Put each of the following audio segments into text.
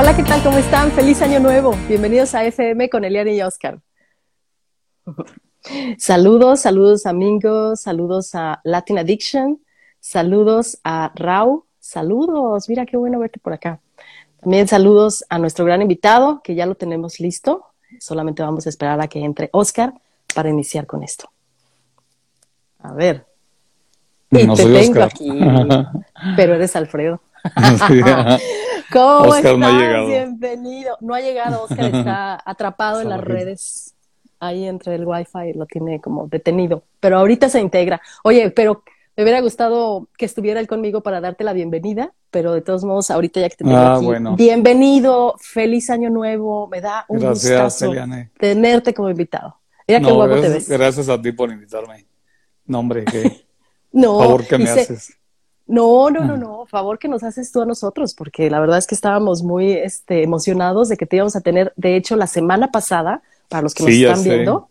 Hola, ¿qué tal? ¿Cómo están? Feliz año nuevo. Bienvenidos a FM con Eliana y Oscar. Saludos, saludos amigos, saludos a Latin Addiction, saludos a Rau, saludos, mira qué bueno verte por acá. También saludos a nuestro gran invitado, que ya lo tenemos listo. Solamente vamos a esperar a que entre Oscar para iniciar con esto. A ver. Y No te tengo Oscar. aquí, pero eres Alfredo. ¿Cómo Oscar no ha estás? llegado. Bienvenido. No ha llegado, Oscar está atrapado en las redes. Ahí entre el wifi lo tiene como detenido. Pero ahorita se integra. Oye, pero me hubiera gustado que estuviera él conmigo para darte la bienvenida, pero de todos modos, ahorita ya que te tengo Ah, aquí, bueno. bienvenido, feliz año nuevo. Me da un Gracias, gustazo Eliane. tenerte como invitado. Mira qué guapo te gracias, ves. gracias a ti por invitarme. No, hombre, qué No, favor que me haces. No, no, no, no, favor que nos haces tú a nosotros, porque la verdad es que estábamos muy este, emocionados de que te íbamos a tener, de hecho, la semana pasada, para los que nos Sí, están viendo,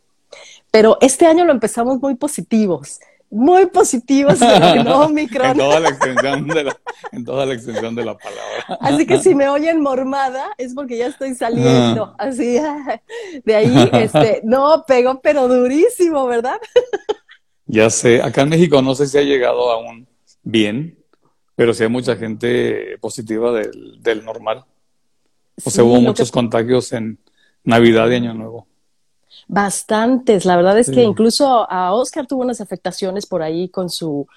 pero este año lo empezamos muy positivos, muy positivos en En Omicron. toda la extensión de la, en toda la extensión de la palabra. Así que si me oyen mormada es porque ya estoy saliendo, así, de ahí, este, no, pegó pero durísimo, ¿verdad? Ya sé, acá en México no sé si ha llegado aún bien, pero sí hay mucha gente positiva del, del normal. O sea, Sí, hubo que- muchos contagios en Navidad y Año Nuevo. Bastantes, la verdad es que incluso a Oscar tuvo unas afectaciones por ahí con su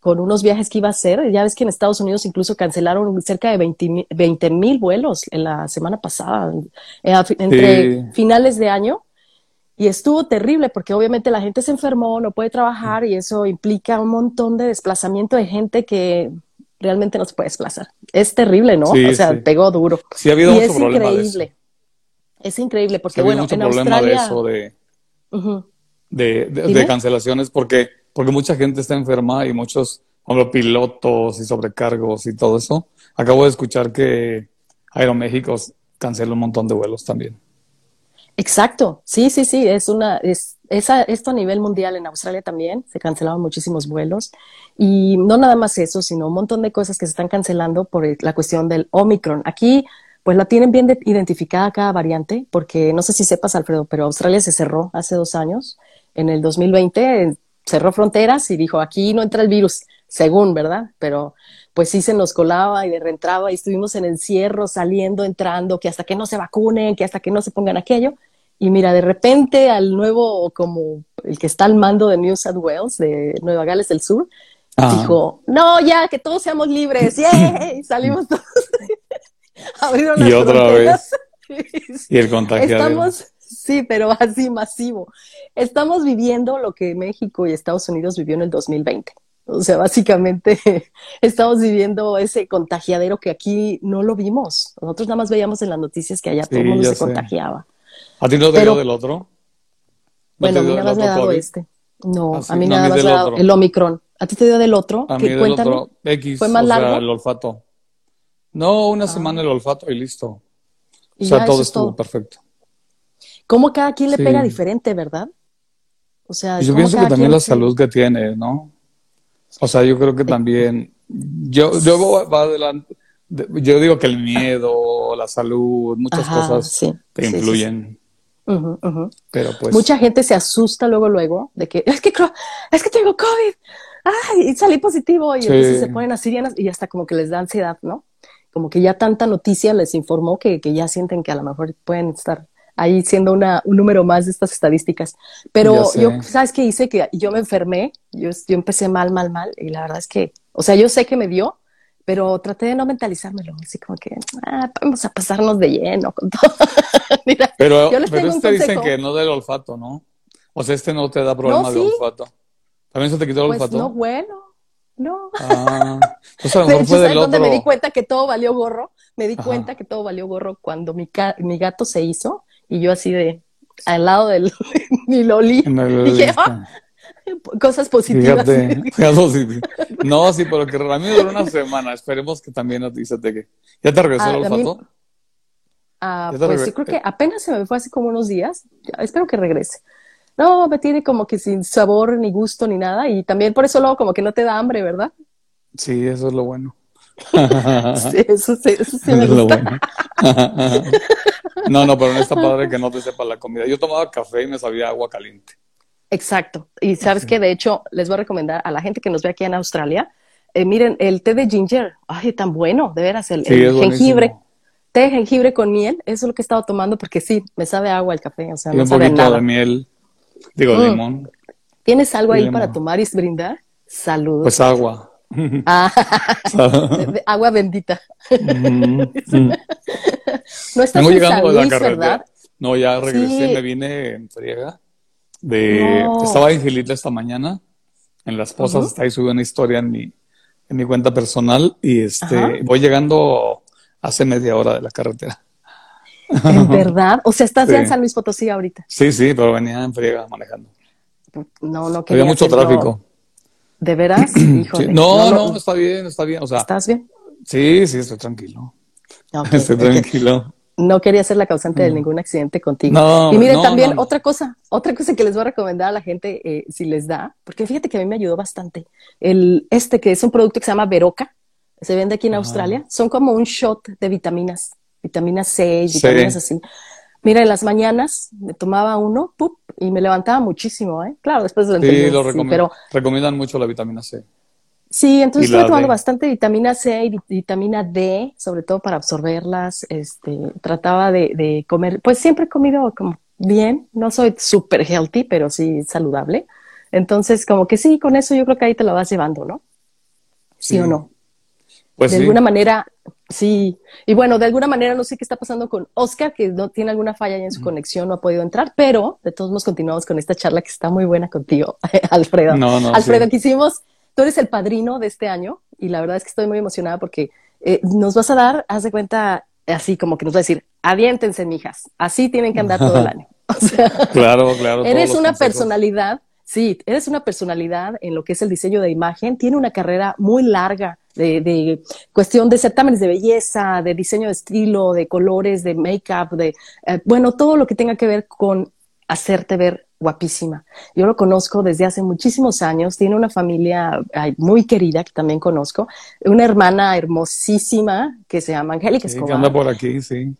con unos viajes que iba a hacer. Ya ves que en Estados Unidos incluso cancelaron cerca de 20 mil vuelos en la semana pasada, entre Sí. finales de año. Y estuvo terrible porque obviamente la gente se enfermó, no puede trabajar y eso implica un montón de desplazamiento de gente que realmente no se puede desplazar. Es terrible, ¿no? Sí, o sea, sí. pegó duro. Sí ha habido y mucho es problema de eso. increíble. Es increíble Sí porque, ha bueno, mucho en problema Australia... de eso, de, de, de- Dime. de cancelaciones porque, porque mucha gente está enferma y muchos, como pilotos y sobrecargos y todo eso. Acabo de escuchar que Aeroméxico cancela un montón de vuelos también. Exacto, sí, sí, sí, es una, es, esa, esto a nivel mundial en Australia también, se cancelaban muchísimos vuelos y no nada más eso, sino un montón de cosas que se están cancelando por la cuestión del Omicron. Aquí, pues la tienen bien de- identificada cada variante, porque no sé si sepas, Alfredo, pero Australia se cerró hace dos años, en el 2020 eh, cerró fronteras y dijo, aquí no entra el virus, según, ¿verdad? Pero pues sí se nos colaba y reentraba y estuvimos en encierro, saliendo, entrando, que hasta que no se vacunen, que hasta que no se pongan aquello. Y mira, de repente al nuevo, como el que está al mando de New South Wales, de Nueva Gales del Sur, Ah, dijo, no, ya, que todos seamos libres, ¡yay! Salimos todos. Abrieron Y las otra fronteras. y el contagiadero. Estamos, sí, pero así masivo. Estamos viviendo lo que México y Estados Unidos vivió en el 2020. O sea, básicamente estamos viviendo ese contagiadero que aquí no lo vimos. Nosotros nada más veíamos en las noticias que allá todo el mundo se sé. contagiaba. ¿A ti no te dio del otro? ¿No Bueno, a mí nada más me ha dado este. No, Ah, sí. a mí No, a nada mí más me ha dado el Omicron. ¿A ti te dio del otro? A mí del Cuéntame. otro X, ¿Fue más o sea, largo? el olfato. No, una Ah. semana el olfato y listo. O sea, ya, todo estuvo todo. perfecto. ¿Cómo cada quien le Sí. pega diferente, verdad? O sea, Y yo ¿cómo pienso que también la salud que tiene, ¿no? O sea, yo creo que también, yo, yo va adelante, de- yo digo que el miedo, la salud, muchas Ajá, cosas sí, te sí, sí, Ujú, ujú. pero pues Mucha gente se asusta luego, luego, de que es que, es que tengo COVID, ay, y salí positivo, y Sí. entonces se ponen así y hasta como que les da ansiedad, ¿no? Como que ya tanta noticia les informó que, que ya sienten que a lo mejor pueden estar ahí siendo una, un número más de estas estadísticas. Pero yo, ¿sabes qué hice? Que yo me enfermé, yo, yo empecé mal, mal, mal, y la verdad es que, o sea, yo sé que me dio, pero traté de no mentalizármelo, así como que, ah, vamos a pasarnos de lleno con todo. Mira, Pero, yo les pero este dicen que no del olfato, ¿no? O sea, este no te da problema de sí. olfato. ¿También se te quitó el Pues olfato? no, bueno, no. Ah, pues a lo mejor fue ¿sabes del otro. me di cuenta que todo valió gorro? Me di Ajá. cuenta que todo valió gorro cuando mi, ca- mi gato se hizo y yo así de al lado del ni lo olí. Dije, "Ah", cosas positivas. Fíjate, fíjate, sí. No, sí, pero que a mí duró una semana. Esperemos que también a ti se te que. ¿Ya te regresó Ah, el mí- olfato? Ah, pues yo creo que apenas se me fue hace como unos días. Espero que regrese. No, me tiene como que sin sabor, ni gusto, ni nada. Y también por eso luego como que no te da hambre, ¿verdad? Sí, eso es lo bueno. sí, eso, sí, eso sí me gusta. no, no, pero no está padre que no te sepa la comida. Yo tomaba café y me sabía agua caliente. Exacto. Y sabes que de hecho les voy a recomendar a la gente que nos ve aquí en Australia, eh, miren, el té de ginger, ay, tan bueno, de veras, el, jengibre. Té de jengibre con miel, eso es lo que he estado tomando porque sí, me sabe agua el café, o sea, y un poquito de miel, digo, mm. limón. ¿Tienes algo ahí para tomar y brindar? Saludos. Pues agua. Ah, agua bendita. no estás en San Luis, ¿verdad? No, ya regresé, me vine en friega. De, Estaba en Gilitla esta mañana, en Las Posas, está ahí subí una historia en mi, en mi cuenta personal y este voy llegando hace media hora de la carretera. ¿En verdad? O sea, estás ya en San Luis Potosí ahorita. Sí, sí, pero venía en friega manejando. No, no quería Había mucho tráfico. ¿De veras? Híjole. No, no, está bien, está bien. O sea, ¿Estás bien? Sí, sí, estoy tranquilo. estoy tranquilo. No quería ser la causante de ningún accidente contigo. y miren, también otra cosa, otra cosa que les voy a recomendar a la gente eh, si les da, porque fíjate que a mí me ayudó bastante. El, este que es un producto que se llama Veroca, se vende aquí en Australia, son como un shot de vitaminas, vitamina C, vitaminas así. Mira, en las mañanas me tomaba uno, ¡pup! y me levantaba muchísimo, ¿eh? Claro, después de Sí, lo pero recomiendan mucho la vitamina C. Sí, entonces estoy tomando bastante vitamina C y vitamina D, sobre todo para absorberlas. Este, trataba de, de comer, pues siempre he comido como bien, no soy súper healthy, pero sí saludable. Entonces, como que sí, con eso yo creo que ahí te lo vas llevando, ¿no? ¿Sí, o no? Pues de alguna manera, sí. Y bueno, de alguna manera no sé qué está pasando con Oscar, que no tiene alguna falla en su conexión, no ha podido entrar, pero de todos modos continuamos con esta charla que está muy buena contigo, Alfredo. No, no, Alfredo, quisimos tú eres el padrino de este año y la verdad es que estoy muy emocionada porque eh, nos vas a dar, haz de cuenta, así como que nos va a decir, aviéntense, mijas, así tienen que andar todo el año. claro, claro. Eres una personalidad, sí, eres una personalidad en lo que es el diseño de imagen, tiene una carrera muy larga de, cuestión de certámenes de belleza, de diseño de estilo, de colores, de make-up, de, eh, bueno, todo lo que tenga que ver con hacerte ver guapísima. Yo lo conozco desde hace muchísimos años, tiene una familia muy querida que también conozco, una hermana hermosísima que se llama Angélica sí, Que anda por aquí, sí.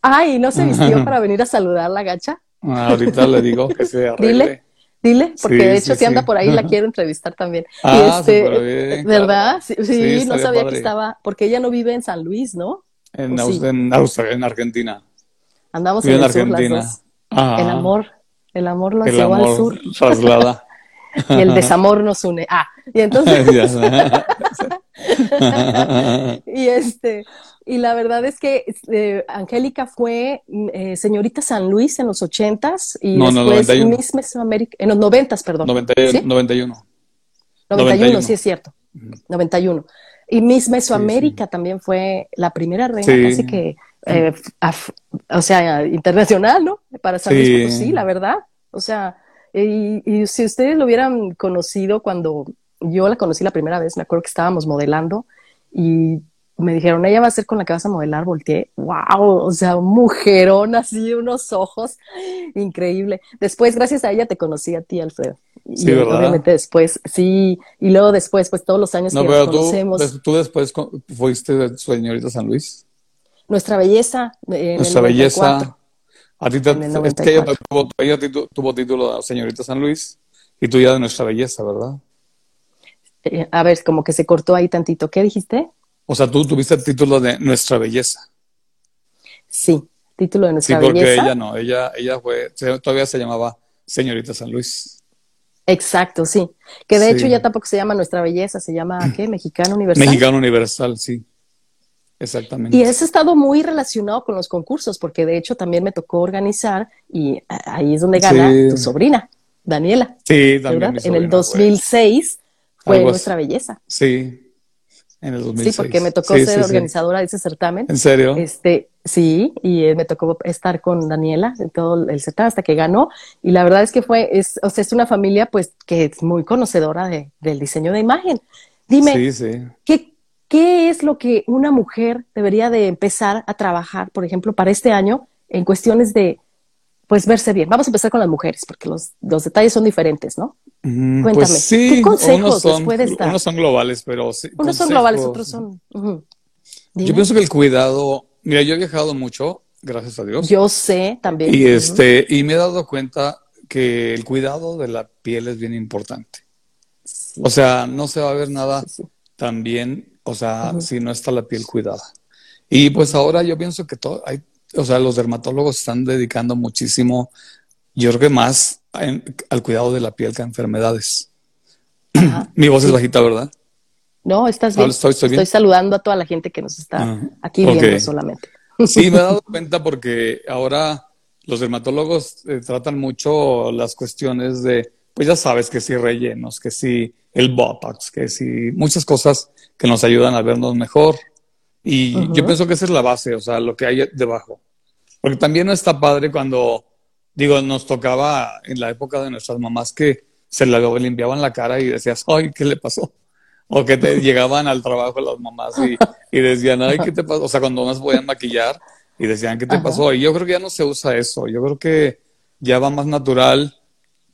Ay, ¿no se vistió para venir a saludar la gacha? Ah, ahorita le digo que se arregle. Dile, dile, porque de hecho si anda por ahí la quiero entrevistar también. Ah, este, ¿Verdad? Sí, no sabía que estaba, porque ella no vive en San Luis, ¿no? En, en, en Argentina. Andamos en, Argentina. El amor el amor nos lleva al sur. Traslada. y el desamor nos une. Ah, y entonces. y este, y la verdad es que eh, Angélica fue eh, señorita San Luis en los ochentas y después Miss Mesoamérica, en los noventas, perdón. 91. 91. 91, sí es cierto. 91. Y Miss Mesoamérica también fue la primera reina, así que eh, o sea, internacional, ¿no? Para San Luis sí. la verdad. O sea, y, si ustedes lo hubieran conocido cuando yo la conocí la primera vez, me acuerdo que estábamos modelando y me dijeron, ella va a ser con la que vas a modelar, volteé, wow, o sea, un mujerón así, unos ojos, increíble. Después, gracias a ella, te conocí a ti, Alfredo. Sí, y ¿verdad? obviamente después, sí, y luego después, pues todos los años que nos conocemos. Tú, después fuiste señorita San Luis. Nuestra belleza. En Nuestra belleza. A ti te, es que ella tuvo, título de señorita San Luis y tú ya de nuestra belleza, ¿verdad? Eh, a ver, como que se cortó ahí tantito. ¿Qué dijiste? O sea, tú tuviste el título de nuestra belleza. Sí, título de nuestra belleza. Sí, porque ella no, ella, ella fue, todavía se llamaba señorita San Luis. Exacto, sí. Que de hecho ya tampoco se llama nuestra belleza, se llama, ¿qué? Mexicano Universal. Mexicano Universal, sí. Exactamente. Y eso ha estado muy relacionado con los concursos, porque de hecho también me tocó organizar y ahí es donde gana tu sobrina, Daniela. Sí, también. en el 2006 fue, nuestra belleza. Sí, en el 2006. Sí, porque me tocó ser organizadora de ese certamen. ¿En serio? Este, sí, y eh, me tocó estar con Daniela en todo el certamen hasta que ganó. Y la verdad es que fue, es, o sea, es una familia pues que es muy conocedora de, del diseño de imagen. Dime. ¿qué, ¿Qué es lo que una mujer debería de empezar a trabajar, por ejemplo, para este año en cuestiones de, pues, verse bien? Vamos a empezar con las mujeres, porque los, los detalles son diferentes, ¿no? Mm, Cuéntame, pues sí, ¿qué consejos son, puedes dar? Unos son globales, pero sí. Unos son globales, otros son. Yo pienso que el cuidado, mira, yo he viajado mucho, gracias a Dios. Yo sé también. Y este, y me he dado cuenta que el cuidado de la piel es bien importante. O sea, no se va a ver nada tan bien, o sea, si no está la piel cuidada. Y pues ahora yo pienso que todo, hay, o sea, los dermatólogos están dedicando muchísimo, yo creo que más al cuidado de la piel que a enfermedades. Mi voz es bajita, ¿verdad? No, estás bien. Estoy, saludando a toda la gente que nos está aquí viendo solamente. Sí, me he dado cuenta porque ahora los dermatólogos eh, tratan mucho las cuestiones de, pues ya sabes que si rellenos, que si el Botox, que si muchas cosas que nos ayudan a vernos mejor. Y yo pienso que esa es la base, o sea, lo que hay debajo. Porque también no está padre cuando, digo, nos tocaba en la época de nuestras mamás que se le limpiaban la cara y decías, ay, ¿qué le pasó? O que te llegaban al trabajo las mamás y, y, decían, ay, ¿qué te pasó? O sea, cuando nos podían maquillar y decían, ¿qué te pasó? Y yo creo que ya no se usa eso. Yo creo que ya va más natural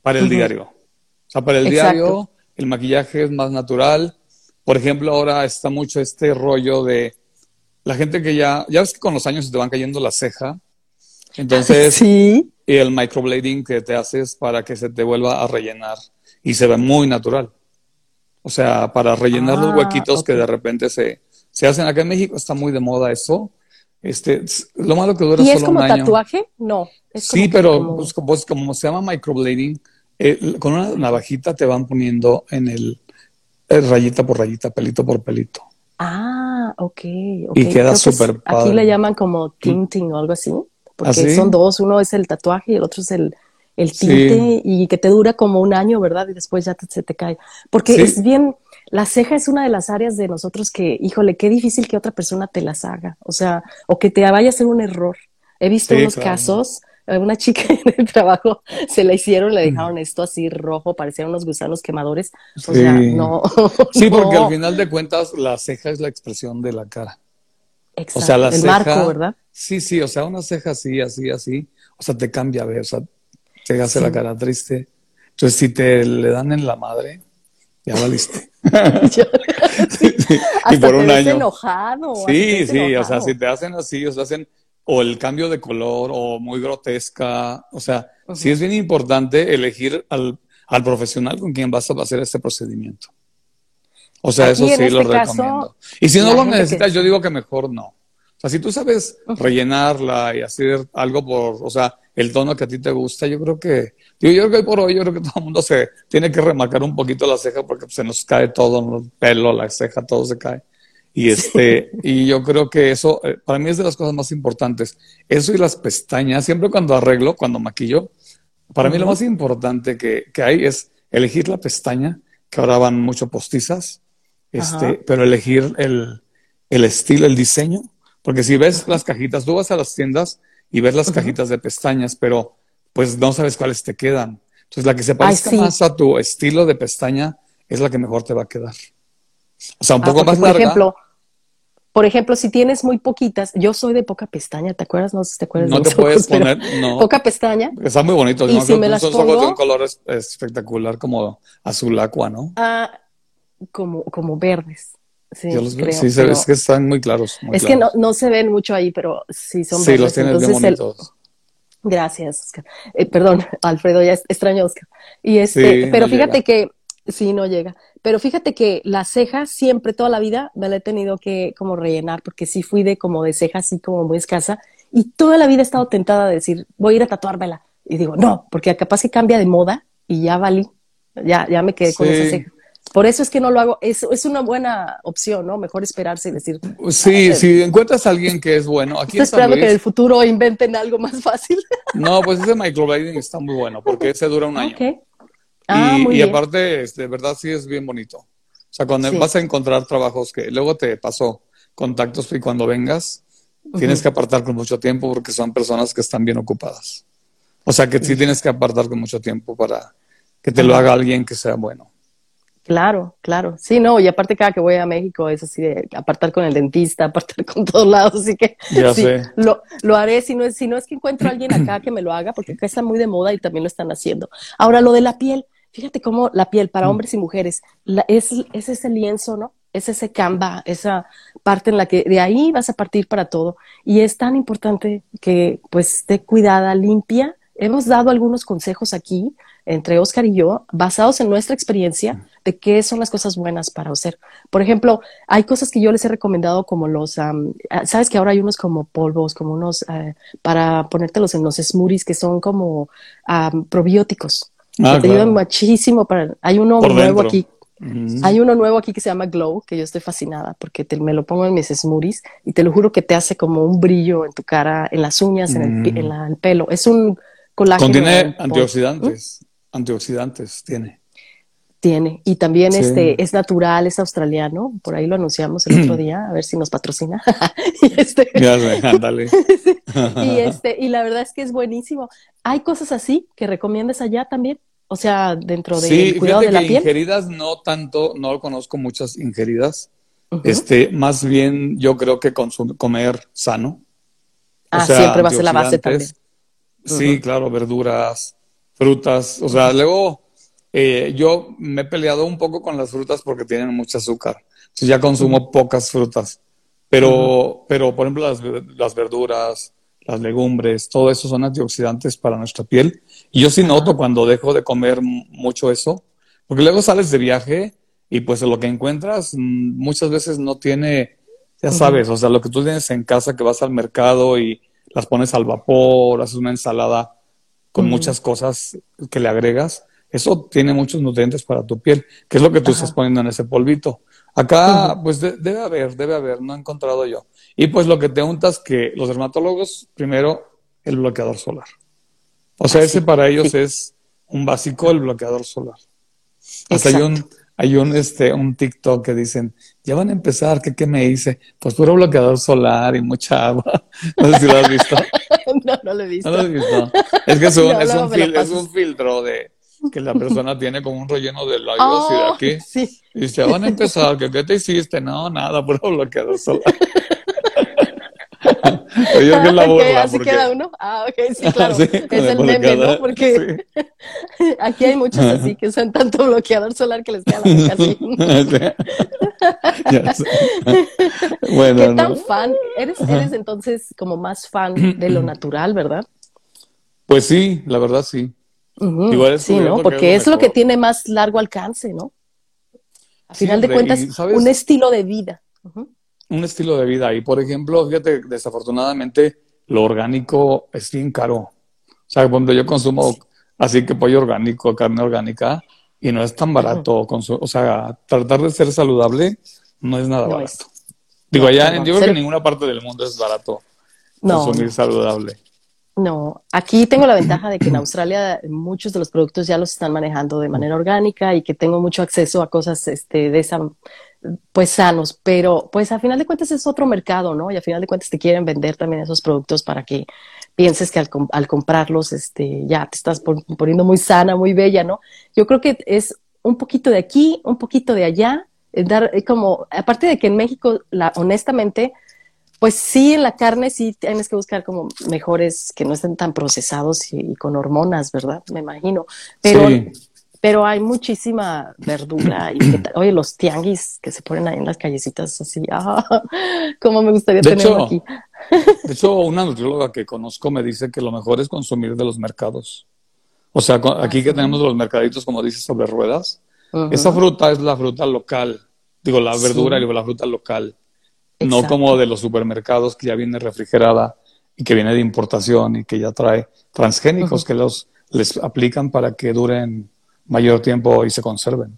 para el diario. O sea, para el diario el maquillaje es más natural. Por ejemplo, ahora está mucho este rollo de la gente que ya, ya ves que con los años se te van cayendo la ceja. Entonces, sí. y el microblading que te haces para que se te vuelva a rellenar y se ve muy natural. O sea, para rellenar los ah, huequitos que de repente se, se hacen acá en México, está muy de moda eso. Este, lo malo que dura ¿Y es como tatuaje? No. sí, pero Pues, pues, como se llama microblading, eh, con una navajita te van poniendo en el, rayita por rayita, pelito por pelito. Ah, ok. okay. Y queda súper padre. Aquí le llaman como tinting o algo así, porque ¿Ah, son dos, uno es el tatuaje y el otro es el, el tinte y que te dura como un año, ¿verdad? Y después ya se te cae. Porque es bien, la ceja es una de las áreas de nosotros que, híjole, qué difícil que otra persona te las haga, o sea, o que te vaya a hacer un error. He visto unos casos, una chica en el trabajo se la hicieron, le dejaron esto así rojo, parecían unos gusanos quemadores. O sea, no. Sí, porque al final de cuentas la ceja es la expresión de la cara. Exacto. O sea, la el marco, ¿verdad? Sí, sí, o sea, una ceja así, así, así, o sea, te cambia a ver, o sea, te hace la cara triste. Entonces, si te le dan en la madre, ya valiste. y por un año. enojado. Sí, sí, o sea, si te hacen así, o sea, hacen o el cambio de color o muy grotesca, o sea, sí es bien importante elegir al, al, profesional con quien vas a hacer este procedimiento. O sea, eso sí lo este recomiendo. Y si no lo necesitas, yo digo que mejor no. O sea, si tú sabes rellenarla y hacer algo por, o sea, el tono que a ti te gusta, yo creo que, yo, yo creo que hoy por hoy, yo creo que todo el mundo se tiene que remarcar un poquito la ceja porque se nos cae todo, el pelo, la ceja, todo se cae. Y este, y yo creo que eso, eh, para mí es de las cosas más importantes. Eso y las pestañas, siempre cuando arreglo, cuando maquillo, para mí lo más importante que, que, hay es elegir la pestaña, que ahora van mucho postizas, este, pero elegir el, el estilo, el diseño porque si ves las cajitas, tú vas a las tiendas y ves las cajitas de pestañas, pero pues no sabes cuáles te quedan. Entonces la que se parezca más a tu estilo de pestaña es la que mejor te va a quedar. O sea, un ah, poco más por Ejemplo, por ejemplo, si tienes muy poquitas, yo soy de poca pestaña, ¿te acuerdas? No sé si te acuerdas. No te puedes poner, no. Poca pestaña. Está muy bonito. Y si me las pongo, de un color espectacular, como azul aqua, ¿no? Ah, como, como verdes. Sí, Yo los creo, sí es que están muy claros. es que no, no se ven mucho ahí, pero sí son Sí, los tienes bien bonitos. Gracias, Oscar. Eh, perdón, Alfredo, ya extraño Oscar. Y este, pero fíjate que, sí, no llega. Pero fíjate que la ceja siempre, toda la vida, me la he tenido que como rellenar, porque sí fui de como de ceja así como muy escasa. Y toda la vida he estado tentada de decir, voy a ir a tatuármela. Y digo, no, porque capaz que cambia de moda y ya valí. Ya, ya me quedé con esa ceja. Por eso es que no lo hago. Es, es una buena opción, ¿no? Mejor esperarse y decir. Sí, si encuentras a alguien que es bueno. Aquí Estoy esperando que en el futuro inventen algo más fácil. No, pues ese microblading está muy bueno porque ese dura un año. Ah, y, y aparte, este, de verdad sí es bien bonito. O sea, cuando vas a encontrar trabajos que luego te pasó contactos y cuando vengas, tienes que apartar con mucho tiempo porque son personas que están bien ocupadas. O sea, que sí tienes que apartar con mucho tiempo para que te lo haga alguien que sea bueno. Claro, claro. Sí, no, y aparte cada que voy a México es así de apartar con el dentista, apartar con todos lados, así que sí, Lo, lo, haré si no, es, si no es que encuentro a alguien acá que me lo haga, porque acá está muy de moda y también lo están haciendo. Ahora, lo de la piel, fíjate cómo la piel para mm. hombres y mujeres es, es ese lienzo, ¿no? Es ese canva, esa parte en la que de ahí vas a partir para todo. Y es tan importante que pues esté cuidada, limpia. Hemos dado algunos consejos aquí entre Oscar y yo, basados en nuestra experiencia de qué son las cosas buenas para hacer. Por ejemplo, hay cosas que yo les he recomendado como los, ah, sabes que ahora hay unos como polvos, como unos eh, para ponértelos en los smoothies que son como probióticos. Ah, que te ayudan muchísimo para, hay uno nuevo aquí. Hay uno nuevo aquí que se llama Glow, que yo estoy fascinada porque te, me lo pongo en mis smoothies y te lo juro que te hace como un brillo en tu cara, en las uñas, en, el, en el, pelo. Es un colágeno. Contiene antioxidantes antioxidantes tiene. Tiene. Y también este es natural, es australiano. Por ahí lo anunciamos el otro día, a ver si nos patrocina. y este, y este, y la verdad es que es buenísimo. ¿Hay cosas así que recomiendas allá también? O sea, dentro del sí, cuidado de la piel. Ingeridas no tanto, no conozco muchas ingeridas. Este, más bien yo creo que consumir, comer sano. Ah, siempre va a ser la base también. Sí, claro, verduras, frutas. O sea, luego eh, yo me he peleado un poco con las frutas porque tienen mucho azúcar. Entonces ya consumo pocas frutas. Pero, pero por ejemplo, las, las, verduras, las legumbres, todo eso son antioxidantes para nuestra piel. Y yo sí noto cuando dejo de comer mucho eso, porque luego sales de viaje y pues lo que encuentras mm, muchas veces no tiene, ya sabes, o sea, lo que tú tienes en casa que vas al mercado y las pones al vapor, haces una ensalada con muchas cosas que le agregas, eso tiene muchos nutrientes para tu piel, que es lo que tú estás poniendo en ese polvito. Acá, pues debe haber, debe haber, no he encontrado yo. Y pues lo que te untas que los dermatólogos, primero, el bloqueador solar. O sea, ese para ellos es un básico, el bloqueador solar. Hasta hay un, hay un, este, un TikTok que dicen, ya van a empezar, ¿qué, qué me hice? Pues puro bloqueador solar y mucha agua. No sé si lo has visto. no, no lo he visto. No lo has visto. Es que es un, es, un es un, filtro de que la persona tiene como un relleno de labios y de oh, aquí. Sí. Y dice, van a empezar, ¿qué, ¿qué te hiciste? No, nada, puro bloqueador solar. Yo que la burla, así queda uno. Ah, ok, sí, claro. es el meme, ¿no? Porque aquí hay muchos así que usan tanto bloqueador solar que les queda la boca así. bueno, ¿Qué tan fan? ¿Eres, eres entonces como más fan de lo natural, verdad? Pues sí, la verdad sí. Igual sí, ¿no? Porque es lo, que tiene más largo alcance, ¿no? A final de cuentas, un estilo de vida un estilo de vida. Y por ejemplo, fíjate, desafortunadamente lo orgánico es bien caro. O sea, cuando yo consumo así que pollo orgánico, carne orgánica, y no es tan barato. O sea, tratar de ser saludable no es nada barato. Digo, allá, yo creo que en ninguna parte del mundo es barato consumir saludable. No, aquí tengo la ventaja de que en Australia muchos de los productos ya los están manejando de manera orgánica y que tengo mucho acceso a cosas este, de esa pues sanos, pero pues a final de cuentas es otro mercado, ¿no? Y a final de cuentas te quieren vender también esos productos para que pienses que al, comprarlos, este, ya te estás poniendo muy sana, muy bella, ¿no? Yo creo que es un poquito de aquí, un poquito de allá, eh, dar eh, como, aparte de que en México, la, honestamente, pues sí, en la carne sí tienes que buscar como mejores que no estén tan procesados y, con hormonas, ¿verdad? Me imagino. Pero pero hay muchísima verdura y oye los tianguis que se ponen ahí en las callecitas así ah, como me gustaría tenerlo aquí. de hecho una nutrióloga que conozco me dice que lo mejor es consumir de los mercados. O sea aquí que tenemos los mercaditos como dices sobre ruedas esa fruta es la fruta local digo la verdura y la fruta local no como de los supermercados que ya viene refrigerada y que viene de importación y que ya trae transgénicos que los les aplican para que duren mayor tiempo y se conserven.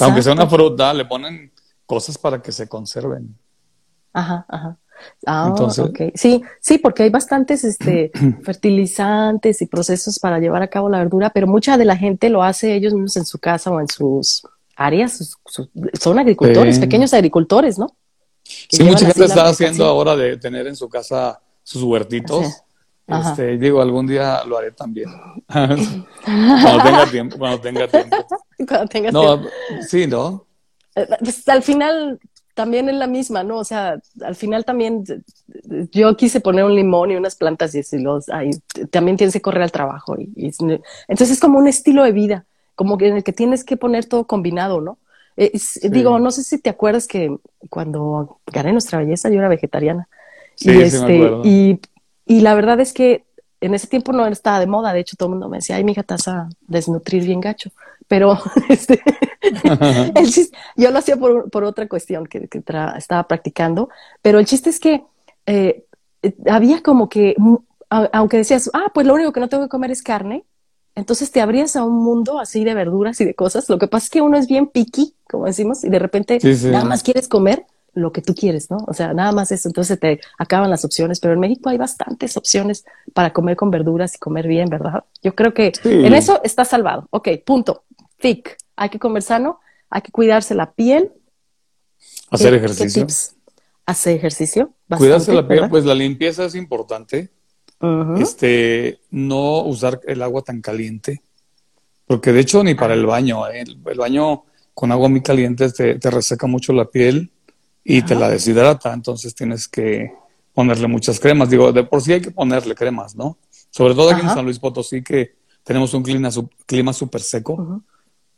aunque sea una fruta, le ponen cosas para que se conserven. Ajá, ajá. Ah, Entonces, Sí, sí, porque hay bastantes este, fertilizantes y procesos para llevar a cabo la verdura, pero mucha de la gente lo hace ellos mismos en su casa o en sus áreas. son agricultores, pequeños agricultores, ¿no? Sí, mucha gente está haciendo ahora de tener en su casa sus huertitos. Este, digo, algún día lo haré también. cuando tenga tiempo, cuando tenga tiempo. cuando tenga no, Sí, ¿no? Eh, pues, al final también es la misma, ¿no? O sea, al final también yo quise poner un limón y unas plantas y los, ahí, también tienes que correr al trabajo. Y, entonces es como un estilo de vida. como que en el que tienes que poner todo combinado, ¿no? Digo, no sé si te acuerdas que cuando gané nuestra belleza yo era vegetariana. Sí, y, este, y, y, la verdad es que en ese tiempo no estaba de moda, de hecho todo el mundo me decía, ay, mi hija te vas a desnutrir bien gacho. Pero este, yo lo hacía por, por otra cuestión que, que estaba practicando, pero el chiste es que eh, había como que, aunque decías, ah, pues lo único que no tengo que comer es carne, entonces te abrías a un mundo así de verduras y de cosas. Lo que pasa es que uno es bien piqui, como decimos, y de repente nada más quieres comer lo que tú quieres, ¿no? O sea, nada más eso. Entonces te acaban las opciones, pero en México hay bastantes opciones para comer con verduras y comer bien, ¿verdad? Yo creo que en eso está salvado. Ok, punto. Thick. Hay que comer sano, hay que cuidarse la piel. Hacer ejercicio. Hacer ejercicio. Cuidarse la piel, pues la limpieza es importante este, no usar el agua tan caliente, porque de hecho ni para el baño, ¿eh? el, baño con agua muy caliente te, reseca mucho la piel y te la deshidrata, entonces tienes que ponerle muchas cremas. Digo, de por sí hay que ponerle cremas, ¿no? Sobre todo aquí en San Luis Potosí, que tenemos un clima clima súper seco,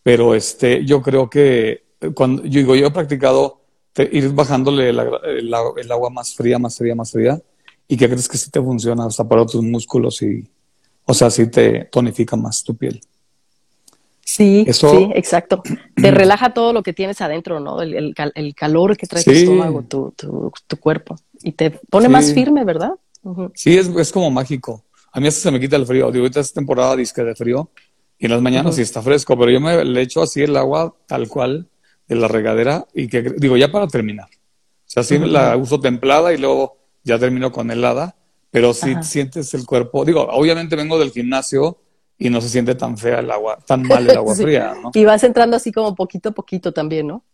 pero este, yo creo que cuando yo digo, yo he practicado ir bajándole el, agua más fría, más fría, más fría, ¿Y qué crees que sí te funciona hasta para tus músculos y, o sea, sí te tonifica más tu piel? Sí, sí, exacto. Te relaja todo lo que tienes adentro, ¿no? El, calor que trae tu estómago, tu, tu, cuerpo. Y te pone más firme, ¿verdad? Sí, es, es, como mágico. A mí hasta se me quita el frío. Digo, ahorita es temporada disque de frío y en las mañanas sí está fresco, pero yo me le echo así el agua tal cual de la regadera y que, digo, ya para terminar. O sea, así la uso templada y luego ya termino con helada, pero si sientes el cuerpo, digo, obviamente vengo del gimnasio y no se siente tan fea el agua, tan mal el agua fría, ¿no? Y vas entrando así como poquito a poquito también, ¿no?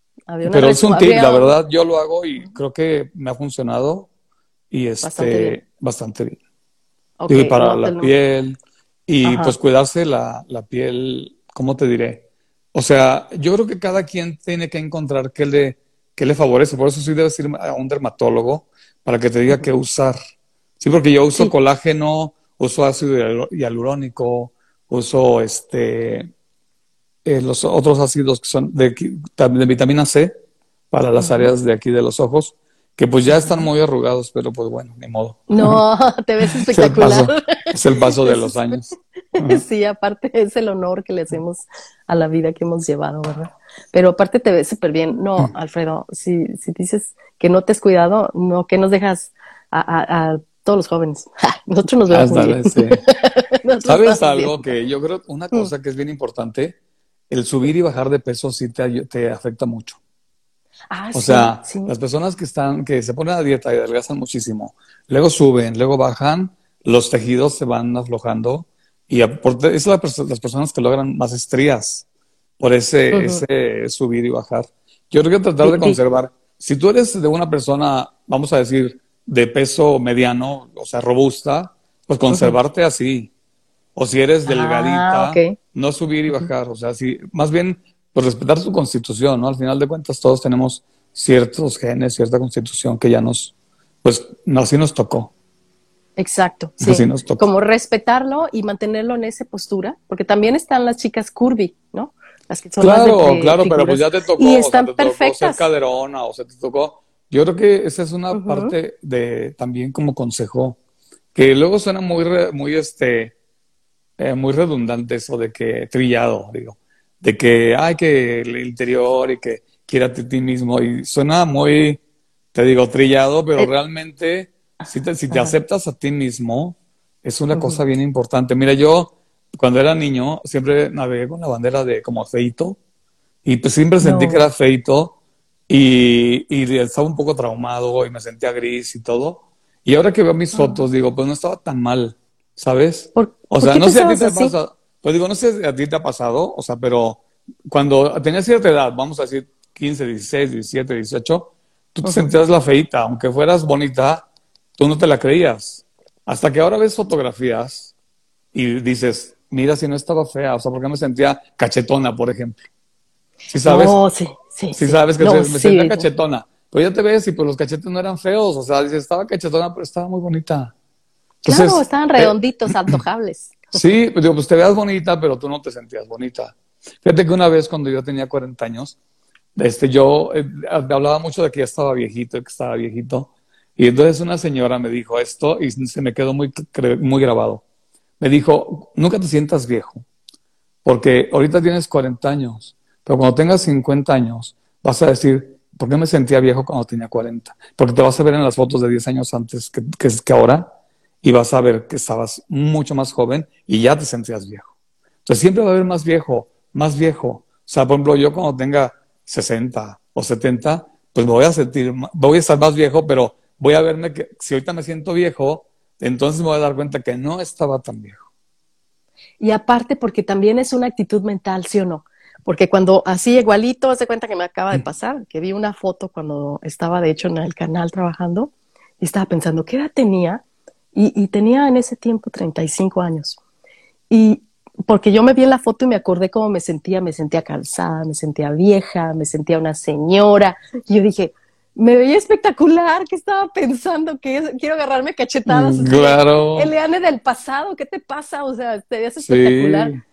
pero es un tip, la verdad, yo lo hago y creo que me ha funcionado y este, bastante bien. y para la piel y pues cuidarse la, la piel, ¿cómo te diré? O sea, yo creo que cada quien tiene que encontrar qué le, qué le favorece. Por eso sí debes ir a un dermatólogo para que te diga qué usar. Sí, porque yo uso colágeno, uso ácido hialurónico, uso este eh, los otros ácidos que son de, de vitamina C para las áreas de aquí de los ojos, que pues ya están muy arrugados, pero pues bueno, ni modo. No, te ves espectacular. Es el paso, de los años. Sí, aparte es el honor que le hacemos a la vida que hemos llevado, ¿verdad? Pero aparte te ves súper bien. No, mm. Alfredo, si, si dices que no te has cuidado, no, que nos dejas a, todos los jóvenes. Nosotros nos vemos muy bien. ¿Sabes algo que yo creo, una cosa que es bien importante, el subir y bajar de peso sí te, te afecta mucho. Ah, o sea, las personas que están, que se ponen a dieta y adelgazan muchísimo, luego suben, luego bajan, los tejidos se van aflojando y es la, las personas que logran más estrías por ese, ese subir y bajar. Yo creo que tratar de conservar si tú eres de una persona, vamos a decir, de peso mediano, o sea, robusta, pues conservarte así. O si eres ah, delgadita, no subir y bajar. O sea, si, más bien, pues respetar tu constitución, ¿no? Al final de cuentas, todos tenemos ciertos genes, cierta constitución que ya nos, pues, así nos tocó. Exacto, sí. Nos tocó. Como respetarlo y mantenerlo en esa postura, porque también están las chicas curvy, ¿no? claro, claro, pero pues ya te tocó, y están perfectas. ser caderona, o sea, te tocó. Yo creo que esa es una parte de también como consejo, que luego suena muy, muy, este, eh, muy redundante eso de que trillado, digo, de que hay que el interior y que quiera a ti mismo y suena muy, te digo, trillado, pero eh, realmente si te, si te aceptas a ti mismo, es una cosa bien importante. Mira, yo cuando era niño siempre navegué con la bandera de como feito y pues siempre sentí que era feito y, y, estaba un poco traumado y me sentía gris y todo. Y ahora que veo mis ah. fotos digo, pues no estaba tan mal, ¿sabes? o sea, no sé a ti te ha pasado, pues digo, no sé si a ti te ha pasado, o sea, pero cuando tenías cierta edad, vamos a decir 15, 16, 17, 18, tú te sentías la feita, aunque fueras bonita, tú no te la creías. Hasta que ahora ves fotografías y dices, mira si no estaba fea, o sea, porque me sentía cachetona, por ejemplo. ¿Sí sabes? No, sí, sí. Sí, sabes que me sentía cachetona. Pero ya te ves y pues los cachetes no eran feos, o sea, dices, estaba cachetona, pero estaba muy bonita. claro, estaban eh, redonditos, antojables. Sí, pues digo, pues te veas bonita, pero tú no te sentías bonita. Fíjate que una vez cuando yo tenía 40 años, este, yo eh, hablaba mucho de que ya estaba viejito, que estaba viejito. Y entonces una señora me dijo esto y se me quedó muy, muy grabado. Me dijo, nunca te sientas viejo, porque ahorita tienes 40 años, pero cuando tengas 50 años vas a decir, ¿por qué me sentía viejo cuando tenía 40? Porque te vas a ver en las fotos de 10 años antes que, que, ahora y vas a ver que estabas mucho más joven y ya te sentías viejo. Entonces siempre va a haber más viejo, más viejo. O sea, por ejemplo, yo cuando tenga 60 o 70, pues me voy a sentir, voy a estar más viejo, pero voy a verme que si ahorita me siento viejo, entonces me voy a dar cuenta que no estaba tan viejo. Y aparte porque también es una actitud mental, ¿sí o no? Porque cuando así igualito, se cuenta que me acaba de mm. pasar, que vi una foto cuando estaba de hecho en el canal trabajando y estaba pensando, ¿qué edad tenía? Y, y tenía en ese tiempo 35 años. Y porque yo me vi en la foto y me acordé cómo me sentía, me sentía cansada, me sentía vieja, me sentía una señora. Y yo dije, me veía espectacular, ¿qué estaba pensando? que quiero agarrarme cachetadas. Mm, claro. Eliane del pasado, ¿qué te pasa? O sea, te veías espectacular.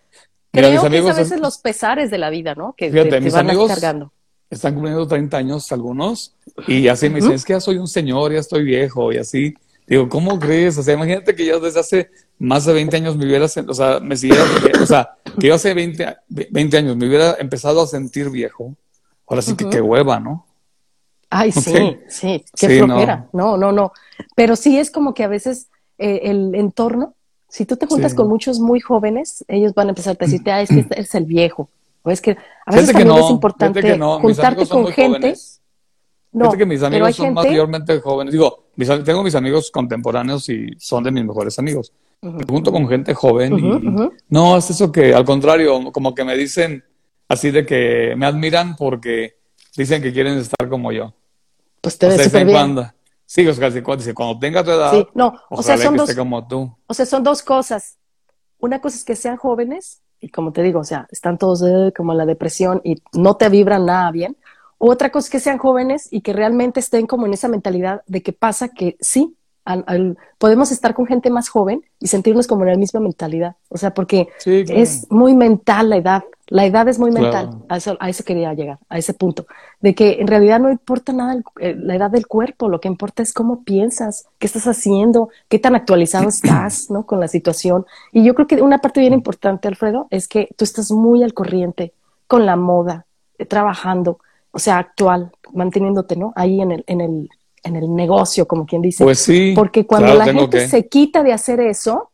Creo que es a veces los pesares de la vida, ¿no? Que fíjate, mis amigos cargando. Están cumpliendo 30 años algunos y así me dicen, es que ya soy un señor, ya estoy viejo y así. Digo, ¿cómo crees? O sea, imagínate que yo desde hace más de 20 años me hubiera, o sea, me siguiera, o sea, que yo hace 20, 20 años me hubiera empezado a sentir viejo. Ahora sí que qué hueva, ¿no? Ay, sí, sí, qué flojera. No. no. no, Pero sí es como que a veces eh, el entorno, si tú te juntas con muchos muy jóvenes, ellos van a empezar a decirte, ah, es que este es el viejo. O es que a veces también es importante juntarte con gente. No, Fíjate que mis amigos son mayormente jóvenes. Digo, tengo mis amigos contemporáneos y son de mis mejores amigos. junto con gente joven y no, es eso que al contrario, como que me dicen así de que me admiran porque dicen que quieren estar como yo. Pues te ves súper bien. Sí, o sea, cuando tenga tu edad, sí, no, o sea, son dos, como tú. O sea, son dos cosas. Una cosa es que sean jóvenes y como te digo, o sea, están todos eh, como la depresión y no te vibran nada bien. Otra cosa es que sean jóvenes y que realmente estén como en esa mentalidad de que pasa que sí, podemos estar con gente más joven y sentirnos como en la misma mentalidad. O sea, porque es muy mental la edad. La edad es muy mental. A eso, a eso, quería llegar, a ese punto. De que en realidad no importa nada eh, la edad del cuerpo, lo que importa es cómo piensas, qué estás haciendo, qué tan actualizado estás ¿no? con la situación. Y yo creo que una parte bien importante, Alfredo, es que tú estás muy al corriente con la moda, eh, trabajando o sea, actual, manteniéndote, ¿no? Ahí en el, en el, en el negocio, como quien dice. Pues sí. Porque cuando la gente se quita de hacer eso,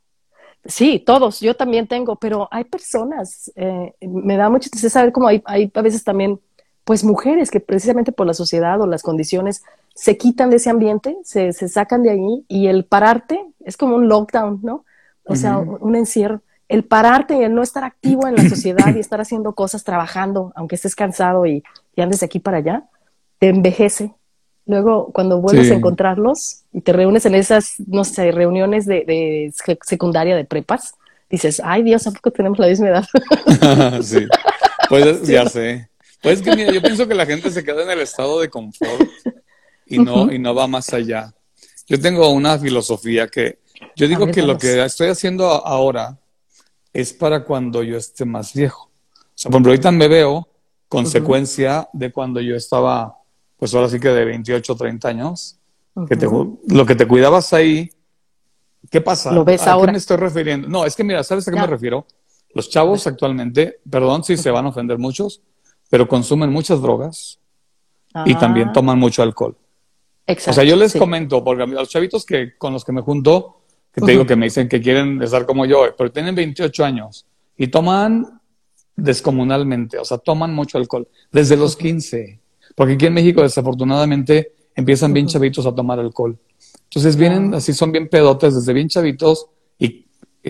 sí, todos, yo también tengo, pero hay personas, eh, me da mucho tristeza saber cómo hay, hay a veces también, pues mujeres que precisamente por la sociedad o las condiciones se quitan de ese ambiente, se, se sacan de ahí y el pararte es como un lockdown, ¿no? O sea, un encierro el pararte y el no estar activo en la sociedad y estar haciendo cosas, trabajando, aunque estés cansado y, andes de aquí para allá, te envejece. Luego, cuando vuelves a encontrarlos y te reúnes en esas, no sé, reuniones de, secundaria de prepas, dices, ay Dios, ¿a poco tenemos la misma edad? sí, pues ya sé. Pues que mira, yo pienso que la gente se queda en el estado de confort y no, y no va más allá. Yo tengo una filosofía que yo digo que lo que estoy haciendo ahora es para cuando yo esté más viejo. O sea, por ejemplo, ahorita me veo consecuencia de cuando yo estaba, pues ahora sí que de 28, 30 años, que lo que te cuidabas ahí, ¿qué pasa? ¿Lo ves ¿A ahora? qué me estoy refiriendo? No, es que mira, ¿sabes a qué me refiero? Los chavos actualmente, perdón si se van a ofender muchos, pero consumen muchas drogas y también ah. toman mucho alcohol. Exacto, o sea, yo les comento, porque a los chavitos que con los que me junto, que te digo que me dicen que quieren estar como yo, pero tienen 28 años y toman descomunalmente, o sea, toman mucho alcohol desde los 15, porque aquí en México desafortunadamente empiezan bien chavitos a tomar alcohol. Entonces vienen, ah. así son bien pedotes desde bien chavitos y,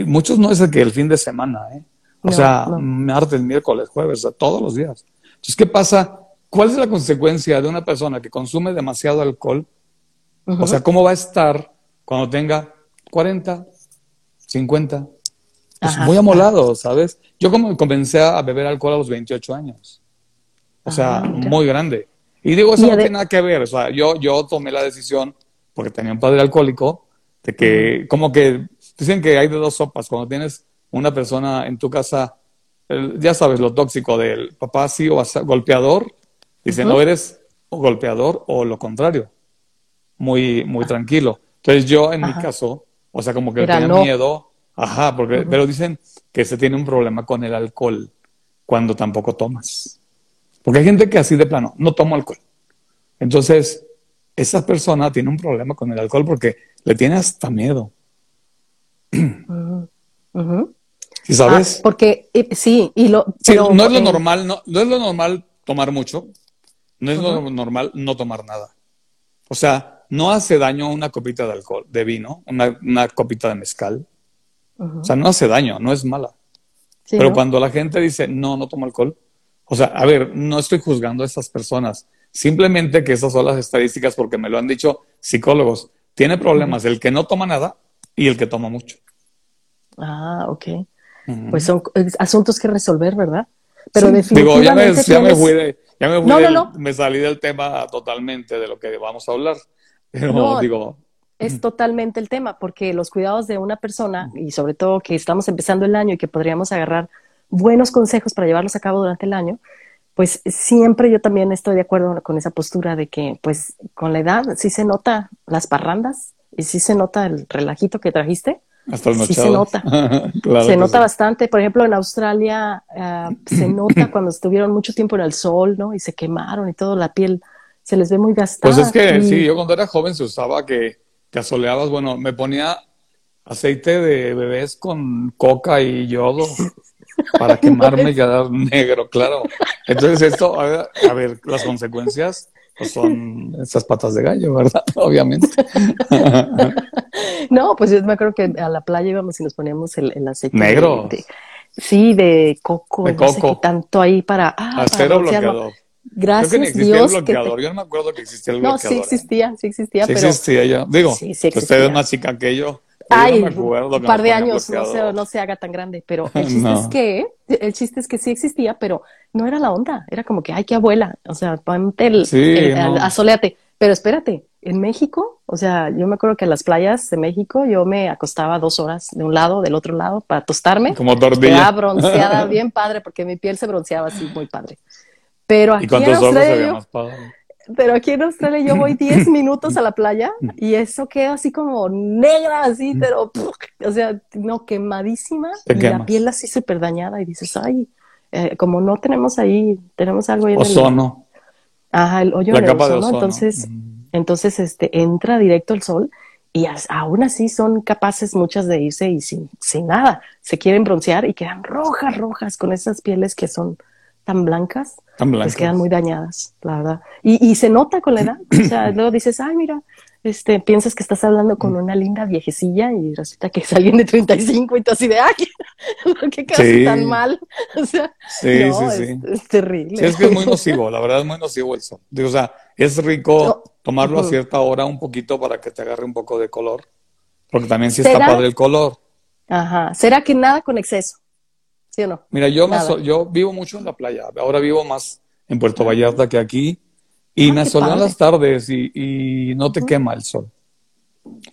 muchos no es el que el fin de semana, ¿eh? O sea, martes, miércoles, jueves, o sea, todos los días. Entonces, ¿qué pasa? ¿Cuál es la consecuencia de una persona que consume demasiado alcohol? O sea, ¿cómo va a estar cuando tenga 40, 50. Pues muy amolado, ¿sabes? Yo como comencé a beber alcohol a los 28 años. O sea, muy grande. Y digo, eso no tiene nada que ver. O sea, yo, yo tomé la decisión, porque tenía un padre alcohólico, de que, como que dicen que hay de dos sopas. Cuando tienes una persona en tu casa ya sabes, lo tóxico del papá sí o golpeador. Dicen, no eres golpeador o lo contrario. Muy, muy tranquilo. Entonces yo, en mi caso, o sea, como que tenía miedo. Ajá, porque, pero dicen que se tiene un problema con el alcohol cuando tampoco tomas. Porque hay gente que así de plano, no toma alcohol. Entonces, esa persona tiene un problema con el alcohol porque le tiene hasta miedo. ¿Sí sabes? Ah, porque eh, sí, y lo. no es lo normal, no, no, es lo normal tomar mucho, no es lo normal no tomar nada. O sea, no hace daño una copita de alcohol, de vino, una, copita de mezcal. O sea, no hace daño, no es mala. Pero cuando la gente dice, no, no tomo alcohol, o sea, a ver, no estoy juzgando a estas personas. Simplemente que esas son las estadísticas porque me lo han dicho psicólogos. Tiene problemas el que no toma nada y el que toma mucho. Ah, ok. Pues son asuntos que resolver, ¿verdad? Pero definitivamente. Digo, ya me, ya me fui de, ya me, fui me salí del tema totalmente de lo que vamos a hablar. Pero digo. Es totalmente el tema, porque los cuidados de una persona, y sobre todo que estamos empezando el año y que podríamos agarrar buenos consejos para llevarlos a cabo durante el año, pues siempre yo también estoy de acuerdo con esa postura de que, pues, con la edad sí se nota las parrandas y sí se nota el relajito que trajiste. Hasta sí se nota. se nota bastante. Por ejemplo, en Australia ah, se nota cuando estuvieron mucho tiempo en el sol, ¿no? Y se quemaron y todo, la piel se les ve muy gastada. Pues es que sí, yo cuando era joven se usaba que te asoleabas, bueno, me ponía aceite de bebés con coca y yodo para quemarme y quedar negro, claro. Entonces esto, a ver, las consecuencias pues son esas patas de gallo, ¿verdad? Obviamente. no, pues yo me acuerdo que a la playa íbamos y nos poníamos el, aceite. Negro. sí, de coco. De coco. tanto ahí para... Ah, Acero bloqueador. Gracias Creo que existía Dios. El bloqueador. Yo no me acuerdo que existía el bloqueador. No, sí existía, sí existía. Sí pero... existía yo. Digo, sí, sí usted es más chica que yo. Ay, un par de años no se, no se haga tan grande, pero el chiste es que, el chiste es que sí existía, pero no era la onda, era como que, ay, qué abuela, o sea, ponte el, sí, asoleate, pero espérate, en México, o sea, yo me acuerdo que en las playas de México yo me acostaba dos horas de un lado, del otro lado, para tostarme. Como tortilla. bronceada, bien padre, porque mi piel se bronceaba así muy padre. Pero aquí en Australia, más padre? Pero aquí en Australia yo voy 10 minutos a la playa y eso queda así como negra, así, pero, o sea, no, quemadísima. Y la piel así súper dañada y dices, ay, eh, como no tenemos ahí, tenemos algo ahí en ozono. ajá, el hoyo la en el ozono, entonces, entonces, este, entra directo el sol y aún así son capaces muchas de irse y sin, sin nada, se quieren broncear y quedan rojas, rojas con esas pieles que son tan blancas, pues quedan muy dañadas, la verdad. Y, y se nota con la edad. O sea, luego dices, ay, mira, este, piensas que estás hablando con una linda viejecilla y resulta que es alguien de 35 y tú así de, ay, ¿por qué quedas tan mal? O sea, sí, sí, sí. Es, terrible. Sí, es que es muy nocivo, la verdad es muy nocivo el sol. o sea, es rico tomarlo a cierta hora un poquito para que te agarre un poco de color, porque también sí está padre el color. Ajá, ¿será que nada con exceso? Mira, yo, yo vivo mucho en la playa. Ahora vivo más en Puerto Vallarta que aquí. Y ah, me asoleo en las tardes y, no te quema el sol.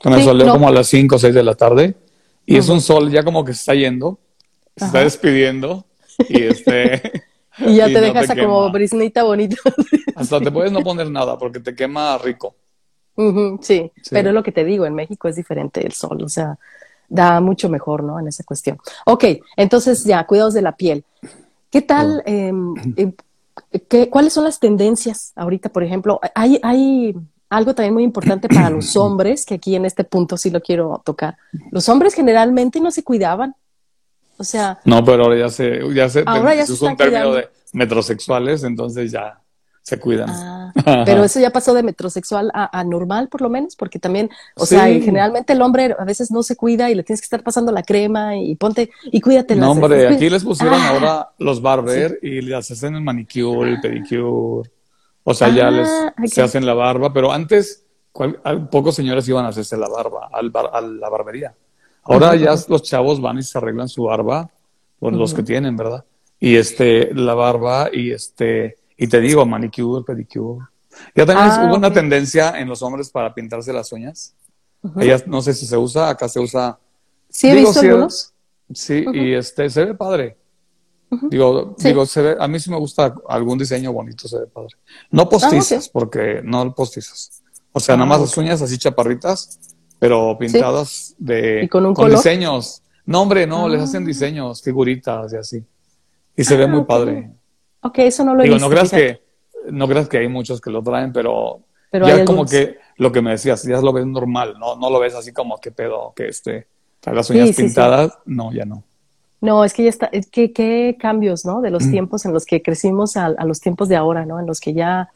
Me asoleo como a las 5 o 6 de la tarde. Y es un sol ya como que se está yendo. Se está despidiendo. Y este. Y ya te dejas como brisnita bonita. Hasta te puedes no poner nada porque te quema rico. sí, pero es lo que te digo, en México es diferente el sol, o sea, da mucho mejor, ¿no? En esa cuestión. Ok, entonces ya, cuidados de la piel. ¿Qué tal? Em, em, ¿qué, ¿Cuáles son las tendencias ahorita, por ejemplo? Hay, hay algo también muy importante para los hombres, que aquí en este punto sí lo quiero tocar. Los hombres generalmente no se cuidaban. O sea. No, pero ahora ya se, ya se, ahora ya se un término de metrosexuales, entonces ya se cuidan. Ah, pero eso ya pasó de metrosexual a, normal, por lo menos, porque también, o sea, generalmente el hombre a veces no se cuida y le tienes que estar pasando la crema y ponte y cuídate. No, hombre, aquí les pusieron ah. ahora los barber y les hacen el manicure, el pedicure. O sea, ya les ah, se hacen la barba, pero antes pocos señores iban a hacerse la barba al a la barbería. Ahora ya los chavos van y se arreglan su barba, por los que tienen, ¿verdad? Y este, la barba y este, y te digo, manicure, pedicure. Ya también ah, hubo una tendencia en los hombres para pintarse las uñas. Ellas, no sé si se usa, acá se usa. Sí, he visto algunos. Sí, y este, se ve padre. Digo, digo se ve, a mí sí me gusta algún diseño bonito, se ve padre. No ah, postizas, porque no postizas. O sea, nada más las uñas así chaparritas, pero pintadas de con, un diseños. No, hombre, no, les hacen ah. diseños, figuritas y así. Y se ve muy padre. Ok, eso no lo he Digo, No creas, que, no creas que hay muchos que lo traen, pero, ya como que lo que me decías, ya lo ves normal, no, no lo ves así como que pedo, que este, las uñas pintadas, no, ya no. No, es que ya está, qué, qué cambios, ¿no? De los mm. tiempos en los que crecimos a, los tiempos de ahora, ¿no? En los que ya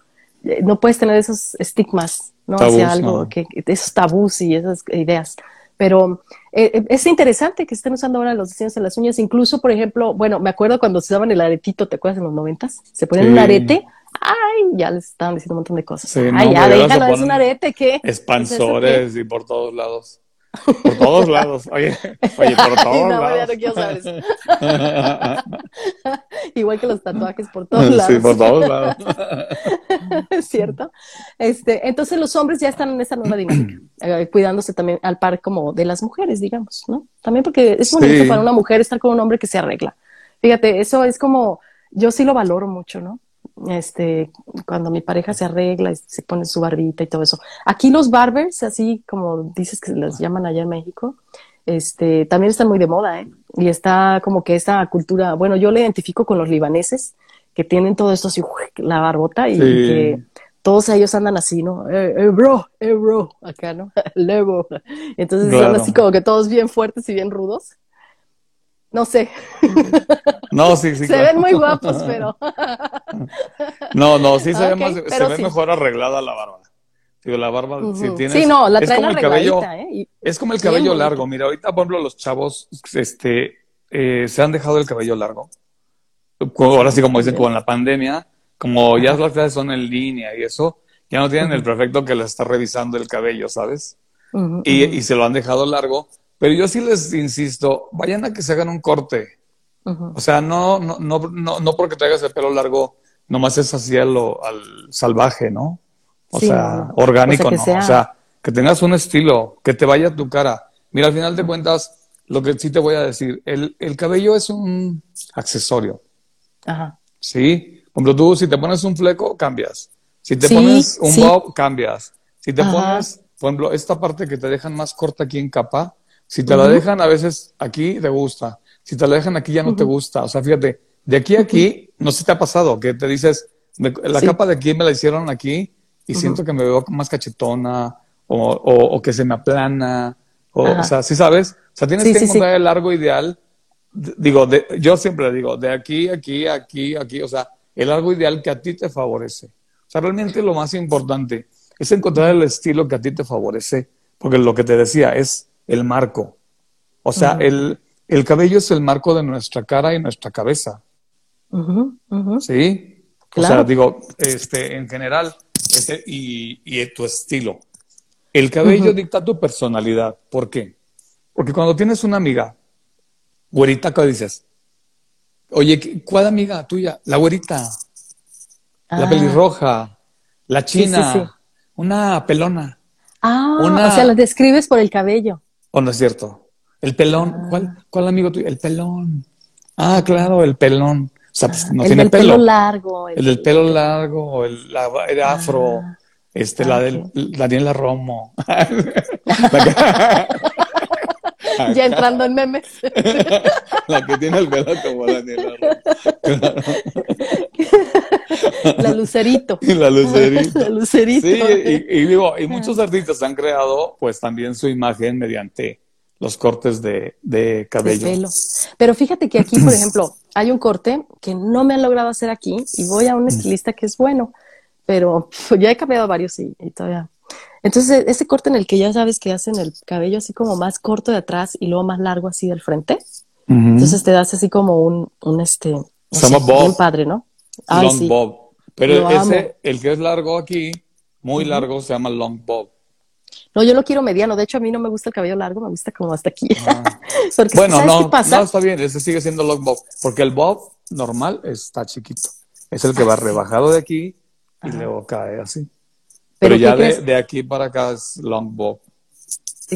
eh, no puedes tener esos estigmas, ¿no? Hacia algo, que esos tabús y esas ideas. Pero eh, eh, es interesante que estén usando ahora los diseños en las uñas. Incluso, por ejemplo, bueno, me acuerdo cuando se usaban el aretito, ¿te acuerdas en los noventas? Se ponían un arete. Ay, ya les estaban diciendo un montón de cosas. Ay, ya, déjalo, es un arete, ¿qué? Expansores y por todos lados. Por todos lados. Oye, oye, por todos no, lados. Ya no quiero saber Igual que los tatuajes por todos lados. Sí, por todos lados. es cierto. Este, entonces los hombres ya están en esa nueva dinámica, eh, cuidándose también al par como de las mujeres, digamos, ¿no? También porque es bonito para una mujer estar con un hombre que se arregla. Fíjate, eso es como, yo sí lo valoro mucho, ¿no? Este, cuando mi pareja se arregla y se pone su barbita y todo eso. Aquí los barbers, así como dices que les llaman allá en México, este, también están muy de moda, ¿eh? Y está como que esa cultura, bueno, yo le identifico con los libaneses, que tienen todo esto así, la barbota y que todos ellos andan así, ¿no? Eh, eh bro, eh, bro, acá, ¿no? Levo. Entonces son así como que todos bien fuertes y bien rudos. No sé. No, sí, sí. se ven muy guapos, pero. no, no, sí se ve, más, se ve mejor arreglada la barba. Digo, la barba, si tienes. Sí, no, la es como el cabello. ¿eh? Es como el cabello largo. Mira, ahorita, por ejemplo, los chavos este, eh, se han dejado el cabello largo. Ahora sí, como dicen, con la pandemia, como ya las clases son en línea y eso, ya no tienen el prefecto que les está revisando el cabello, ¿sabes? y, y se lo han dejado largo pero yo sí les insisto, vayan a que se hagan un corte. O sea, no, no, no, no, no porque traigas el pelo largo, nomás es así al salvaje, ¿no? O sea, orgánico, ¿no? O sea, que tengas un estilo, que te vaya tu cara. Mira, al final de cuentas, lo que sí te voy a decir, el, el cabello es un accesorio. Ajá. ¿Sí? Como tú, si te pones un fleco, cambias. Si te pones un bob, cambias. Si te pones, por ejemplo, esta parte que te dejan más corta aquí en capa, si te la dejan a veces aquí, te gusta. Si te la dejan aquí, ya no te gusta. O sea, fíjate, de aquí a aquí, no sé si te ha pasado, que te dices, la capa de aquí me la hicieron aquí y siento que me veo más cachetona o, o, que se me aplana. O, o, sea, ¿sí sabes? O sea, tienes que encontrar el largo ideal. Digo, de, yo siempre digo, de aquí, aquí, aquí, aquí. O sea, el largo ideal que a ti te favorece. O sea, realmente lo más importante es encontrar el estilo que a ti te favorece. Porque lo que te decía es el marco. O sea, el, el, cabello es el marco de nuestra cara y nuestra cabeza. ¿Sí? O sea, digo, este, en general, este, y, y tu estilo. El cabello dicta tu personalidad. ¿Por qué? Porque cuando tienes una amiga, güerita, ¿qué dices? Oye, ¿cuál amiga tuya? La güerita, la ah. pelirroja, la china, una pelona. Ah, o sea, la describes por el cabello. ¿O no es cierto? El pelón, ah. ¿cuál, ¿cuál amigo tuyo? El pelón. Ah, claro, el pelón. O sea, pues, no el tiene del pelo. largo. El, del pelo largo, el, la, el afro, ah. este, la del Daniela Romo. ya entrando en memes. la que tiene el pelo como Daniela Romo. La Lucerito. La Lucerito. La Lucerito. Sí, y, digo, y muchos artistas han creado pues también su imagen mediante los cortes de, de cabello. pelo. Pero fíjate que aquí, por ejemplo, hay un corte que no me han logrado hacer aquí y voy a un estilista que es bueno, pero ya he cambiado varios y, todavía. Entonces, ese corte en el que ya sabes que hacen el cabello así como más corto de atrás y luego más largo así del frente. Entonces te das así como un, un este, un padre, ¿no? long bob. Pero ese, el que es largo aquí, muy largo, se llama long bob. No, yo lo quiero mediano. De hecho, a mí no me gusta el cabello largo, me gusta como hasta aquí. Ah. bueno, no, no, está bien. Ese sigue siendo long bob. Porque el bob normal está chiquito. Es el que va rebajado de aquí y luego cae así. Pero, ya de, de, aquí para acá es long bob.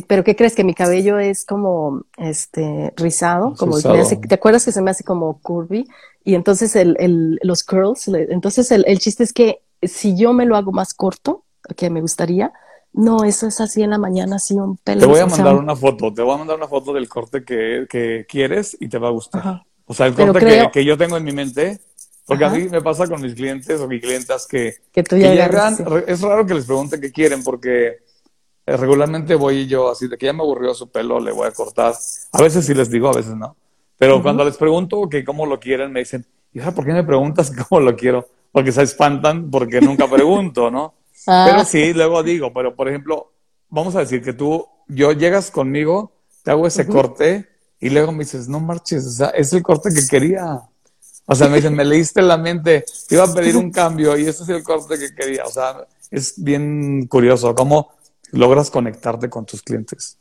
pero ¿qué crees? Que mi cabello es como este rizado, como ¿te acuerdas que se me hace como curvy? Y entonces el, el, los curls, entonces el, el chiste es que si yo me lo hago más corto, que me gustaría, no, eso es así en la mañana, así un pelo. Te voy a mandar una foto, te voy a mandar una foto del corte que, que quieres y te va a gustar. O sea, el corte que, que, yo tengo en mi mente, porque a mí me pasa con mis clientes o mis clientas que, que, tú ya llegan, es raro que les pregunten qué quieren porque eh, regularmente voy yo así de que ya me aburrió su pelo, le voy a cortar. A veces sí les digo, a veces no. Pero cuando les pregunto que cómo lo quieren, me dicen, ¿y por qué me preguntas cómo lo quiero? Porque se espantan porque nunca pregunto, ¿no? Ah. Pero sí, luego digo, pero por ejemplo, vamos a decir que tú, yo llegas conmigo, te hago ese corte y luego me dices, no marches, o sea, es el corte que quería. O sea, me dicen, me leíste la mente, te iba a pedir un cambio y ese es el corte que quería. O sea, es bien curioso cómo logras conectarte con tus clientes.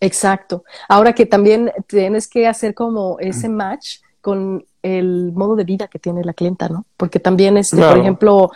Exacto. Ahora que también tienes que hacer como ese match con el modo de vida que tiene la clienta, ¿no? Porque también, este, por ejemplo,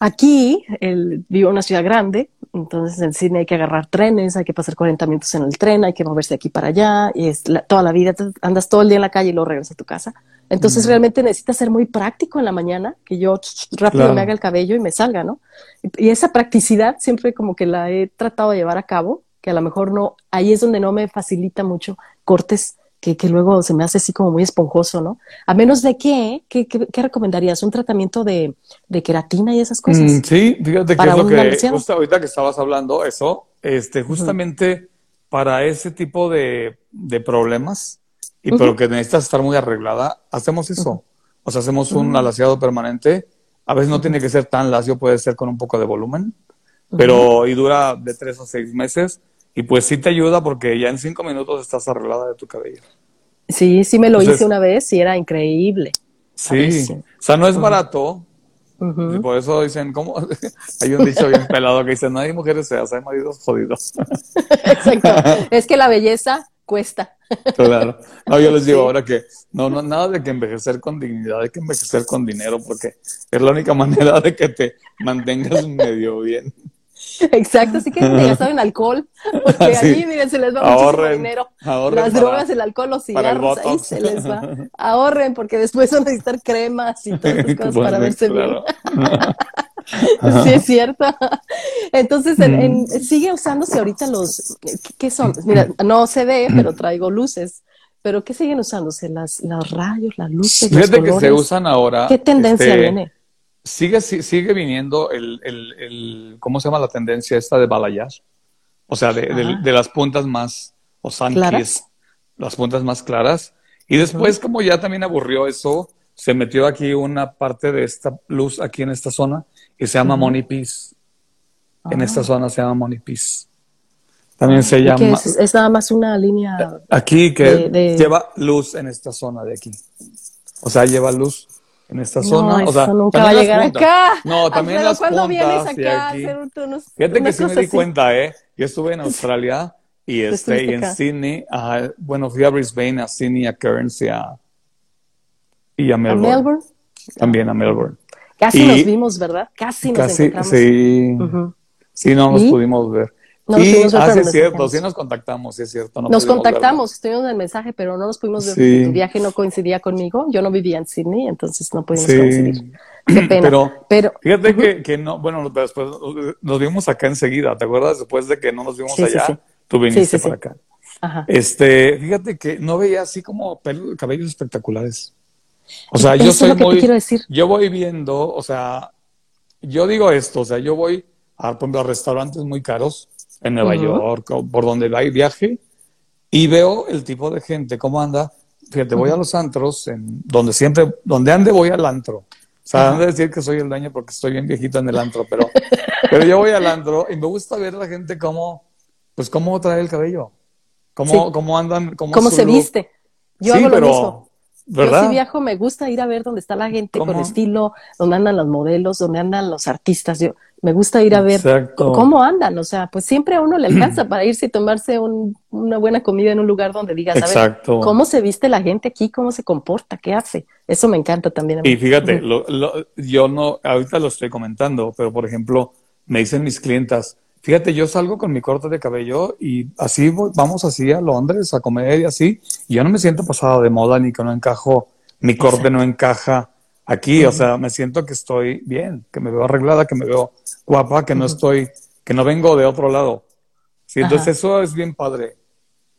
aquí el, vivo en una ciudad grande, entonces en Sydney hay que agarrar trenes, hay que pasar 40 minutos en el tren, hay que moverse de aquí para allá, y es toda la vida, andas todo el día en la calle y luego regresas a tu casa. Entonces realmente necesitas ser muy práctico en la mañana, que yo rápido me haga el cabello y me salga, ¿no? Y, esa practicidad siempre como que la he tratado de llevar a cabo, que a lo mejor no, ahí es donde no me facilita mucho cortes que, que, luego se me hace así como muy esponjoso, ¿no? A menos de que, ¿qué, qué, recomendarías? ¿Un tratamiento de, de, queratina y esas cosas? Mm, sí, fíjate que es lo que, justo ahorita que estabas hablando, eso, este, justamente para ese tipo de, de problemas, y pero que necesitas estar muy arreglada, hacemos eso. O sea, hacemos un alaciado permanente. A veces no tiene que ser tan lacio, puede ser con un poco de volumen, pero y dura de tres a seis meses. Y pues sí te ayuda porque ya en cinco minutos estás arreglada de tu cabello. Sí, sí me lo hice una vez y era increíble. Sí, o sea, no es barato. Y por eso dicen, ¿cómo? hay un dicho bien pelado que dice, no hay mujeres feas, hay maridos jodidos. Exacto. es que la belleza cuesta. Claro. No, yo les digo ahora que no, no, nada de que envejecer con dignidad, hay que envejecer con dinero, porque es la única manera de que te mantengas medio bien. Exacto, así que ya saben alcohol, porque ahí, miren, se les va muchísimo dinero. Las drogas, el alcohol, los cigarros, ahí se les va. Ahorren, porque después van a necesitar cremas y todas esas cosas para verse bien. sí, es cierto. Entonces, mm. sigue usándose ahorita los, ¿qué son? Mira, no se ve, pero traigo luces. ¿Pero qué siguen usándose? Las, los rayos, las luces. Fíjate que se usan ahora. ¿Qué tendencia este, viene? Sigue, sigue viniendo el, el, el, ¿cómo se llama la tendencia esta de balayage? O sea, de, de, las puntas más, o las puntas más claras. Y después, como ya también aburrió eso, se metió aquí una parte de esta luz aquí en esta zona y se llama Money Peace. En esta ah. zona se llama Money Peace. También se llama. Es, es, nada más una línea. Aquí que lleva luz en esta zona de aquí. O sea, lleva luz en esta zona. o sea, nunca va a llegar acá. No, también las puntas. vienes acá a hacer unos, Fíjate que sí me di cuenta, ¿eh? Yo estuve en Australia y, este, y en Sydney. bueno, fui a Brisbane, a Sydney, a Cairns y a, y a Melbourne. ¿A Melbourne? También a Melbourne. Casi nos vimos, ¿verdad? Casi nos casi, encontramos. Sí, sí, no nos pudimos ver. No sí, ah, sí es cierto, sí nos contactamos, sí es cierto. nos contactamos, estuvimos en el mensaje, pero no nos pudimos ver tu viaje no coincidía conmigo. Yo no vivía en Sydney, entonces no pudimos coincidir. Qué pena. Pero, fíjate que, que, no, bueno, después nos vimos acá enseguida, ¿te acuerdas? Después de que no nos vimos allá, tú viniste para acá. Ajá. Este, fíjate que no veía así como cabellos espectaculares. O sea, yo soy muy, yo voy viendo, o sea, yo digo esto, o sea, yo voy a, a restaurantes muy caros en Nueva York, por donde viaje, y veo el tipo de gente, cómo anda. Fíjate, voy a los antros, en donde siempre, donde ande voy al antro. O sea, han de decir que soy el daño porque estoy bien viejito en el antro, pero, pero yo voy al antro y me gusta ver a la gente cómo, pues cómo trae el cabello, cómo, cómo andan, cómo, ¿Cómo se viste. Yo hago lo mismo. ¿Verdad? Yo si viajo me gusta ir a ver dónde está la gente con estilo, dónde andan los modelos, dónde andan los artistas. Yo, me gusta ir a ver cómo andan, o sea, pues siempre a uno le alcanza para irse y tomarse una buena comida en un lugar donde digas, a ver, ¿cómo se viste la gente aquí? ¿Cómo se comporta? ¿Qué hace? Eso me encanta también. Y fíjate, yo no, ahorita lo estoy comentando, pero por ejemplo, me dicen mis clientas, Fíjate, yo salgo con mi corte de cabello y así vamos así a Londres a comer y así. Y yo no me siento pasado de moda ni que no encajo, mi corte no encaja aquí. O sea, me siento que estoy bien, que me veo arreglada, que me veo guapa, que no estoy, que no vengo de otro lado. Sí, entonces eso es bien padre.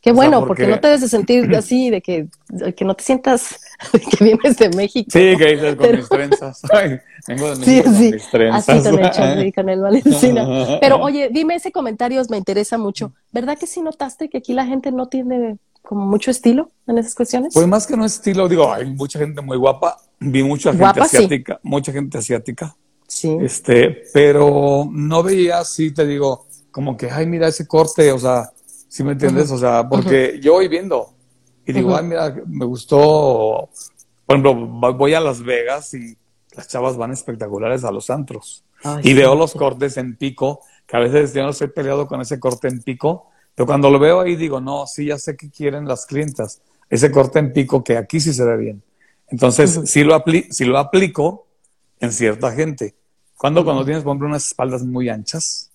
Qué bueno, porque... no te debes de sentir así, de que, que no te sientas que vienes de México. Sí, que dices con mis trenzas. vengo de sí, sí. Así con el con el Valencina. Pero oye, dime ese comentario, me interesa mucho. ¿Verdad que sí notaste que aquí la gente no tiene como mucho estilo en esas cuestiones? Pues más que no estilo, digo, hay mucha gente muy guapa. Vi mucha gente asiática, mucha gente asiática. Sí. Este, pero no veía así, te digo, como que, ay, mira ese corte, o sea, ¿Sí me entiendes? O sea, porque yo voy viendo y digo, ay, mira, me gustó. Por ejemplo, voy a Las Vegas y las chavas van espectaculares a los antros. y veo los cortes en pico, que a veces yo no estoy peleado con ese corte en pico, pero cuando lo veo ahí digo, no, sí, ya sé que quieren las clientas. Ese corte en pico que aquí sí se ve bien. Entonces, sí, lo sí lo aplico en cierta gente. Cuando, cuando tienes, por ejemplo, unas espaldas muy anchas,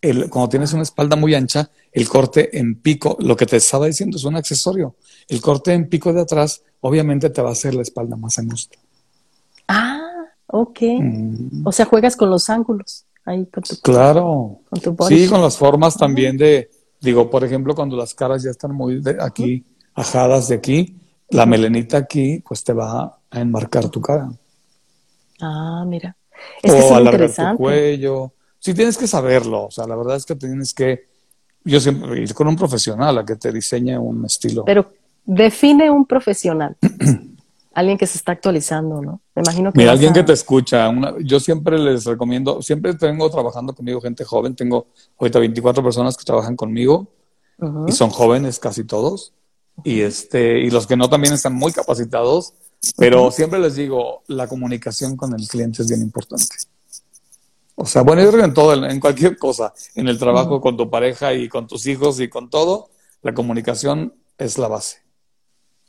el, cuando tienes una espalda muy ancha, el corte en pico, lo que te estaba diciendo es un accesorio. El corte en pico de atrás, obviamente te va a hacer la espalda más angosta. Ah, ok. Mm. O sea, juegas con los ángulos ahí con tu Claro. Con tu sí, con las formas también de, digo, por ejemplo, cuando las caras ya están muy de aquí, ajadas de aquí, la melenita aquí, pues te va a enmarcar tu cara. Ah, mira. Es o alargar tu cuello sí tienes que saberlo. O sea, la verdad es que tienes que, yo siempre ir con un profesional a que te diseñe un estilo. Pero define un profesional. alguien que se está actualizando, ¿no? Me imagino que. Mira, alguien que te escucha. yo siempre les recomiendo, siempre tengo trabajando conmigo gente joven. Tengo ahorita 24 personas que trabajan conmigo y son jóvenes casi todos. Y, este, y los que no también están muy capacitados. Pero siempre les digo, la comunicación con el cliente es bien importante. O sea, bueno, yo creo en todo, en cualquier cosa, en el trabajo, con tu pareja y con tus hijos y con todo, la comunicación es la base.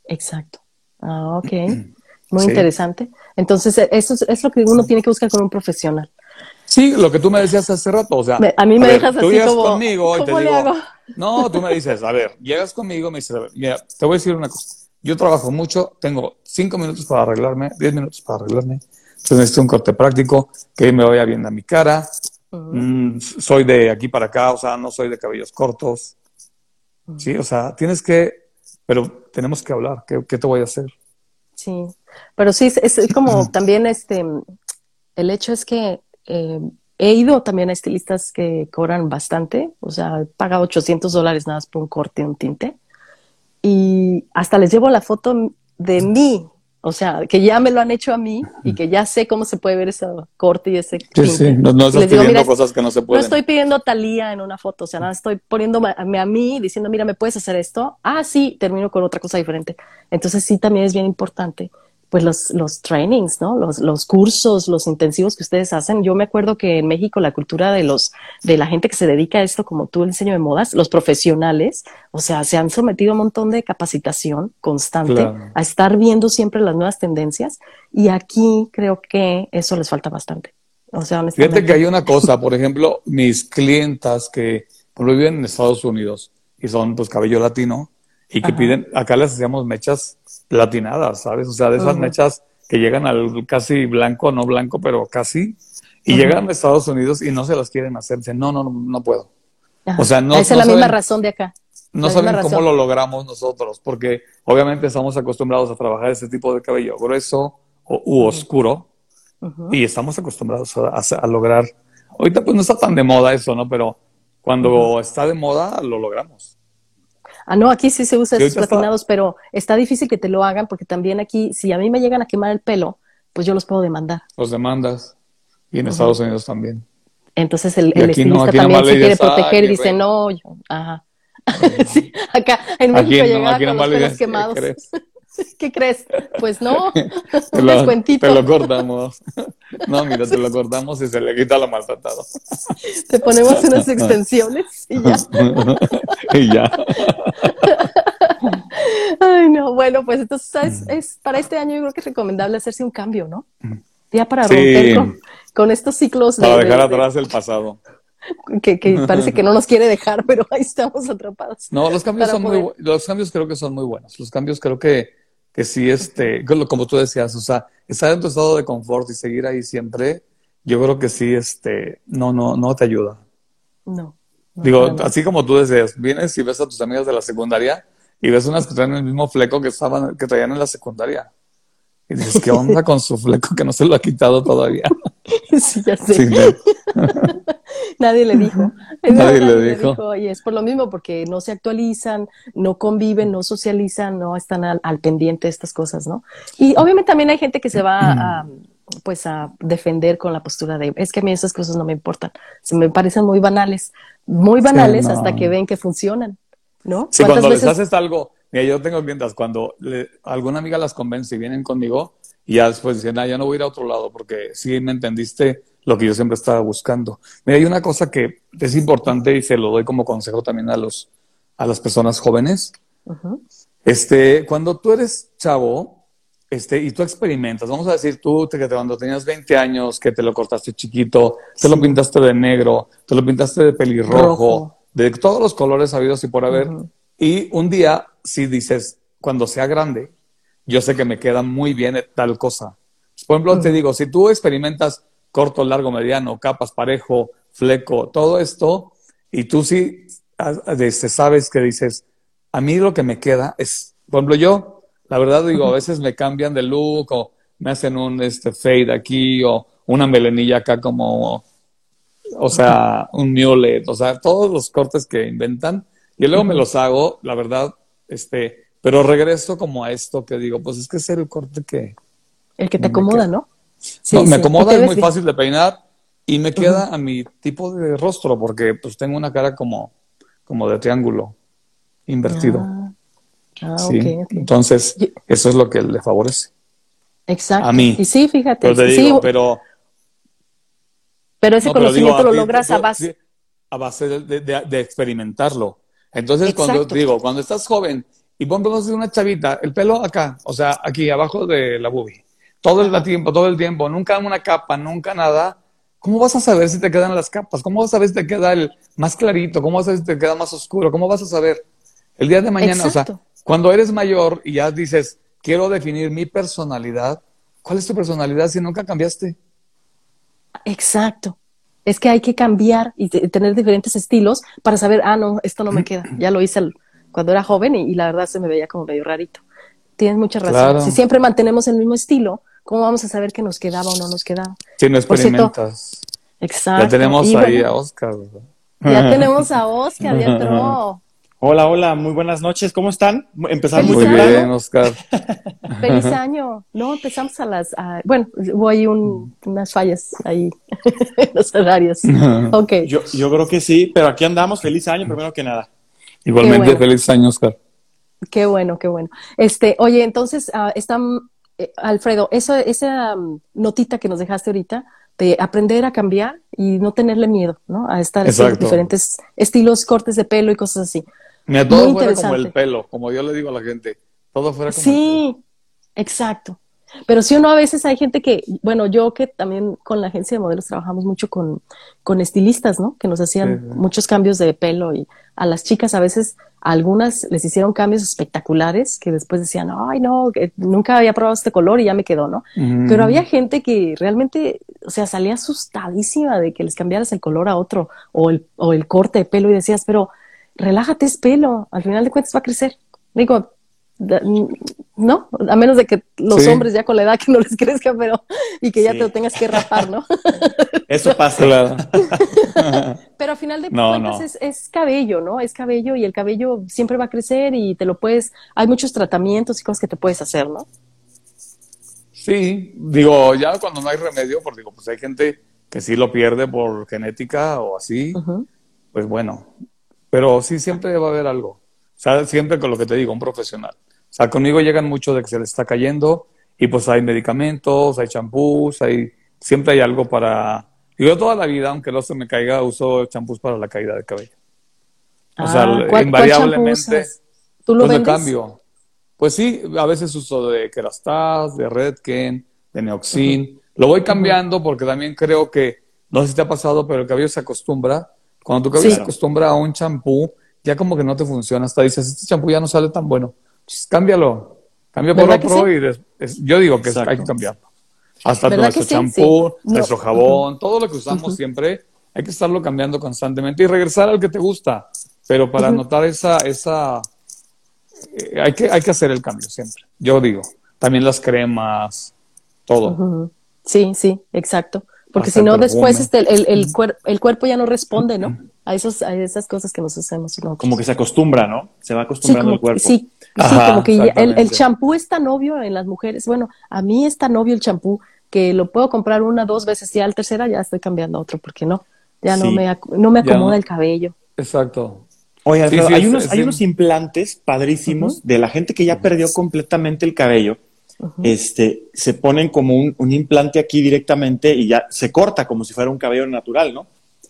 Exacto. Ah, ok. Muy interesante. Entonces, e, eso es, lo que uno tiene que buscar con un profesional. Sí, lo que tú me decías hace rato, o sea, a mí me dejas tú llegas conmigo y te digo, no, tú me dices, a ver, llegas conmigo, me dices, a ver, mira, te voy a decir una cosa, yo trabajo mucho, tengo cinco minutos para arreglarme, diez minutos para arreglarme, entonces necesito un corte práctico que me vaya bien a mi cara. Mm, soy de aquí para acá, o sea, no soy de cabellos cortos. Sí, o sea, tienes que, pero tenemos que hablar. ¿Qué, te voy a hacer? Sí, pero sí, es, como también este, el hecho es que eh, he ido también a estilistas que cobran bastante, o sea, he pagado 800 dólares nada más por un corte y un tinte. Y hasta les llevo la foto de mí o sea, que ya me lo han hecho a mí y que ya sé cómo se puede ver ese corte y ese. Sí, sí, no, no estás pidiendo cosas que no se pueden. No estoy pidiendo talía en una foto, o sea, nada, estoy poniéndome a mí diciendo, mira, ¿me puedes hacer esto? Ah, sí, termino con otra cosa diferente. Entonces, sí, también es bien importante pues los, los trainings, ¿no? Los, los cursos, los intensivos que ustedes hacen. Yo me acuerdo que en México la cultura de los, de la gente que se dedica a esto, como tú, el diseño de modas, los profesionales, o sea, se han sometido a un montón de capacitación constante, a estar viendo siempre las nuevas tendencias. Y aquí creo que eso les falta bastante. O sea, Fíjate que hay una cosa, por ejemplo, mis clientas que viven en Estados Unidos y son pues cabello latino, y que piden, acá les hacíamos mechas latinadas, ¿sabes? O sea, de esas mechas que llegan al casi blanco, no blanco, pero casi, y llegan a Estados Unidos y no se las quieren hacer, dicen, no, no, no, no puedo. O sea, no. Esa es la misma razón de acá. No saben cómo lo logramos nosotros, porque obviamente estamos acostumbrados a trabajar ese tipo de cabello grueso o, u oscuro, y estamos acostumbrados a, lograr. Ahorita pues no está tan de moda eso, ¿no? Pero cuando está de moda, lo logramos. Ah, no, aquí sí se usa esos platinados, pero está difícil que te lo hagan porque también aquí, si a mí me llegan a quemar el pelo, pues yo los puedo demandar. Los demandas. Y en Estados Unidos también. Entonces el, el estilista también se quiere proteger y dice, no, yo, ajá. sí, acá en México llegaba con los pelos quemados. ¿Qué crees? Pues no, un descuentito. Te lo cortamos. No, mira, te lo cortamos y se le quita lo maltratado. Te ponemos unas extensiones y ya. y ya. Ay, no, bueno, pues entonces es, para este año yo creo que es recomendable hacerse un cambio, ¿no? Ya para romper con, estos ciclos. Para dejar atrás el pasado. que, parece que no nos quiere dejar, pero ahí estamos atrapados. No, los cambios son muy, los cambios creo que son muy buenos. Los cambios creo que, que sí, este, como tú decías, o sea, estar en tu estado de confort y seguir ahí siempre, yo creo que sí, este, no, no, no te ayuda. No. Digo, así como tú decías, vienes y ves a tus amigas de la secundaria y ves unas que traen el mismo fleco que estaban, que traían en la secundaria. Y dices, ¿qué onda con su fleco que no se lo ha quitado todavía? Sí, ya sé. nadie le dijo. Nadie, le, dijo. Y es por lo mismo, porque no se actualizan, no conviven, no socializan, no están al, pendiente de estas cosas, ¿no? Y obviamente también hay gente que se va a, pues a defender con la postura de, es que a mí esas cosas no me importan. Se me parecen muy banales, muy banales hasta que ven que funcionan, ¿no? Sí, cuando les haces algo, mira, yo tengo clientas, cuando alguna amiga las convence y vienen conmigo, y ya después dicen, ah, ya no voy a ir a otro lado porque sí me entendiste lo que yo siempre estaba buscando. Mira, hay una cosa que es importante y se lo doy como consejo también a los a las personas jóvenes. Este, cuando tú eres chavo, este, y tú experimentas, vamos a decir tú que cuando tenías 20 años, que te lo cortaste chiquito, te lo pintaste de negro, te lo pintaste de pelirrojo, de todos los colores habidos y por haber, y un día, si dices, cuando sea grande, yo sé que me queda muy bien tal cosa. Por ejemplo, te digo, si tú experimentas corto, largo, mediano, capas, parejo, fleco, todo esto, y tú sí este, sabes que dices, a mí lo que me queda es, por ejemplo, yo, la verdad digo, a veces me cambian de look o me hacen un este, fade aquí o una melenilla acá como, o sea, un mulet, o sea, todos los cortes que inventan, y luego me los hago, la verdad, este, pero regreso como a esto que digo, pues es que es el corte que... El que te acomoda, ¿no? Sí, me acomoda, es muy fácil de peinar y me queda a mi tipo de rostro porque pues tengo una cara como, como de triángulo invertido. Ah, ah sí. Entonces, eso es lo que le favorece. Exacto. A mí. Y sí, fíjate. Pero, sí, pero, pero ese conocimiento lo logras a base. A base de, experimentarlo. Entonces, cuando digo, cuando estás joven y ponemos una chavita, el pelo acá, o sea, aquí abajo de la boobie, todo el tiempo, todo el tiempo, nunca una capa, nunca nada, ¿cómo vas a saber si te quedan las capas? ¿Cómo vas a saber si te queda el más clarito? ¿Cómo vas a saber si te queda más oscuro? ¿Cómo vas a saber? El día de mañana, o sea, cuando eres mayor y ya dices, quiero definir mi personalidad, ¿cuál es tu personalidad si nunca cambiaste? Exacto. Es que hay que cambiar y tener diferentes estilos para saber, ah, no, esto no me queda. Ya lo hice el, cuando era joven y, la verdad se me veía como medio rarito. Tienes mucha razón. Si siempre mantenemos el mismo estilo, ¿cómo vamos a saber que nos quedaba o no nos quedaba? Si no experimentas. exacto. Ya tenemos ahí a Oscar. Ya tenemos a Oscar, ya entró. Hola, hola, muy buenas noches. ¿Cómo están? Empezamos muy bien, Oscar. Feliz año. No, empezamos a las. bueno, hubo ahí unas fallas ahí en los horarios. ok. Yo, yo creo que sí, pero aquí andamos. Feliz año, primero que nada. Igualmente, feliz año, Oscar. Qué bueno, qué bueno. Este, oye, entonces, uh, está, eh, Alfredo, esa, esa notita que nos dejaste ahorita de aprender a cambiar y no tenerle miedo, ¿no? A estar en diferentes estilos, cortes de pelo y cosas así. Mira, todo fuera como el pelo, como yo le digo a la gente, todo fuera como sí, el pelo. exacto. Pero si uno a veces hay gente que, bueno, yo que también con la agencia de modelos trabajamos mucho con, con estilistas, ¿no? Que nos hacían muchos cambios de pelo y a las chicas a veces algunas les hicieron cambios espectaculares que después decían, ay, no, nunca había probado este color y ya me quedó, ¿no? Pero había gente que realmente, o sea, salía asustadísima de que les cambiaras el color a otro o el, o el corte de pelo y decías, pero relájate, es pelo, al final de cuentas va a crecer. Digo, ¿no? A menos de que los hombres ya con la edad que no les crezca, pero y que ya te lo tengas que rapar, ¿no? Eso pasa. Claro. pero al final de cuentas Es, cabello, ¿no? Es cabello y el cabello siempre va a crecer y te lo puedes, hay muchos tratamientos y cosas que te puedes hacer, ¿no? Sí, digo, ya cuando no hay remedio, porque digo, pues hay gente que sí lo pierde por genética o así, pues bueno, pero sí siempre va a haber algo. O sea, siempre con lo que te digo, un profesional. O sea, conmigo llegan mucho de que se les está cayendo y pues hay medicamentos, hay champús, hay, siempre hay algo para... Yo toda la vida, aunque no se me caiga, uso champús para la caída de cabello. o sea, ah, invariablemente... ¿Tú lo pues cambio. Pues sí, a veces uso de Kerastase, de Redken, de Neoxin. Lo voy cambiando porque también creo que no sé si te ha pasado, pero el cabello se acostumbra. Cuando tu cabello se acostumbra a un champú, ya como que no te funciona. Hasta dices, este champú ya no sale tan bueno. Pues cámbialo. Cambia por otro y yo digo que hay que cambiarlo. Hasta nuestro champú, nuestro jabón, todo lo que usamos siempre, hay que estarlo cambiando constantemente y regresar al que te gusta. Pero para notar esa, esa eh, hay, que, hay que hacer el cambio siempre. Yo digo, también las cremas, todo. Sí, sí, exacto. Porque si no, después este, el, el, el, cuerpo ya no responde, ¿no? A, esos, a esas cosas que nos hacemos. Como que se acostumbra, ¿no? Se va acostumbrando el cuerpo. Sí, sí como que el, champú es tan obvio en las mujeres. Bueno, a mí es tan obvio el champú que lo puedo comprar una, dos veces y al tercera ya estoy cambiando a otro, porque no, ya no, me, no me acomoda el cabello. Exacto. Oye, hay, unos, hay unos implantes padrísimos de la gente que ya perdió completamente el cabello este, se ponen como un, implante aquí directamente y ya se corta como si fuera un cabello natural, ¿no?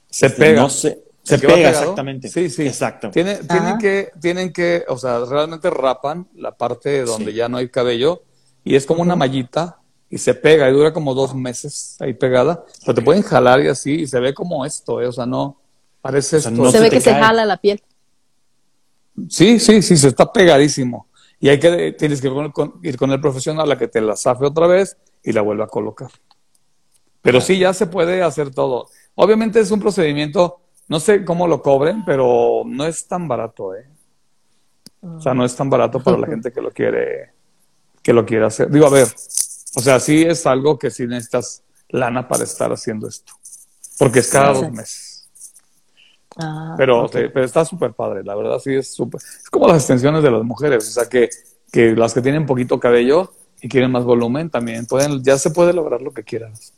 Se este, pega. se, pega exactamente. Sí, sí. Exacto. tienen, que, tienen que, o sea, realmente rapan la parte donde ya no hay cabello y es como una mallita y se pega y dura como dos meses ahí pegada. Pero te pueden jalar y así y se ve como esto, ¿eh? o sea, no parece se, ve que se jala la piel. Sí, sí, sí, se está pegadísimo. Y hay que, tienes que ir con, el profesional a que te la zafe otra vez y la vuelva a colocar. Pero sí, ya se puede hacer todo. Obviamente es un procedimiento, no sé cómo lo cobren, pero no es tan barato, ¿eh? O sea, no es tan barato para la gente que lo quiere, que lo quiere hacer. Digo, a ver, o sea, sí es algo que sí necesitas lana para estar haciendo esto. Porque es cada dos meses. Ah, pero, pero está súper padre, la verdad sí es súper. Es como las extensiones de las mujeres, o sea que, que las que tienen poquito cabello y quieren más volumen también pueden, ya se puede lograr lo que quieras.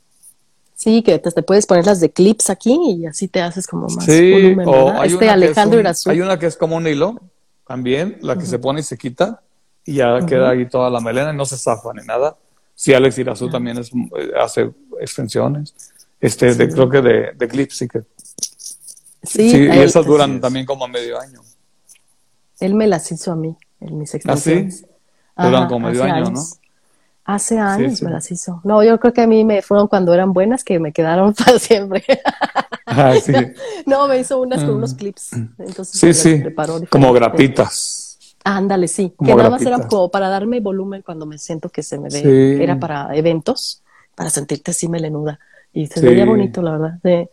Sí, que te, puedes poner las de clips aquí y así te haces como más volumen. hay este Alejandro Hay una que es como un hilo también, la que se pone y se quita y ya queda ahí toda la melena y no se zafa ni nada. Sí, Alex Irazú también es, eh, hace extensiones. Este, de, creo que de, de clips sí que Sí, y esas duran también como medio año. Él me las hizo a mí, en mis extensiones. ¿Ah, sí? Duran como medio año, ¿no? Hace años me las hizo. No, yo creo que a mí me fueron cuando eran buenas que me quedaron para siempre. Ah, sí. no, me hizo unas con unos mm. clips. Entonces sí, sí. Como grapitas. Ándale, sí. que nada más era como para darme volumen cuando me siento que se me ve. Era para eventos, para sentirte así melenuda. Y se veía bonito, la verdad. De,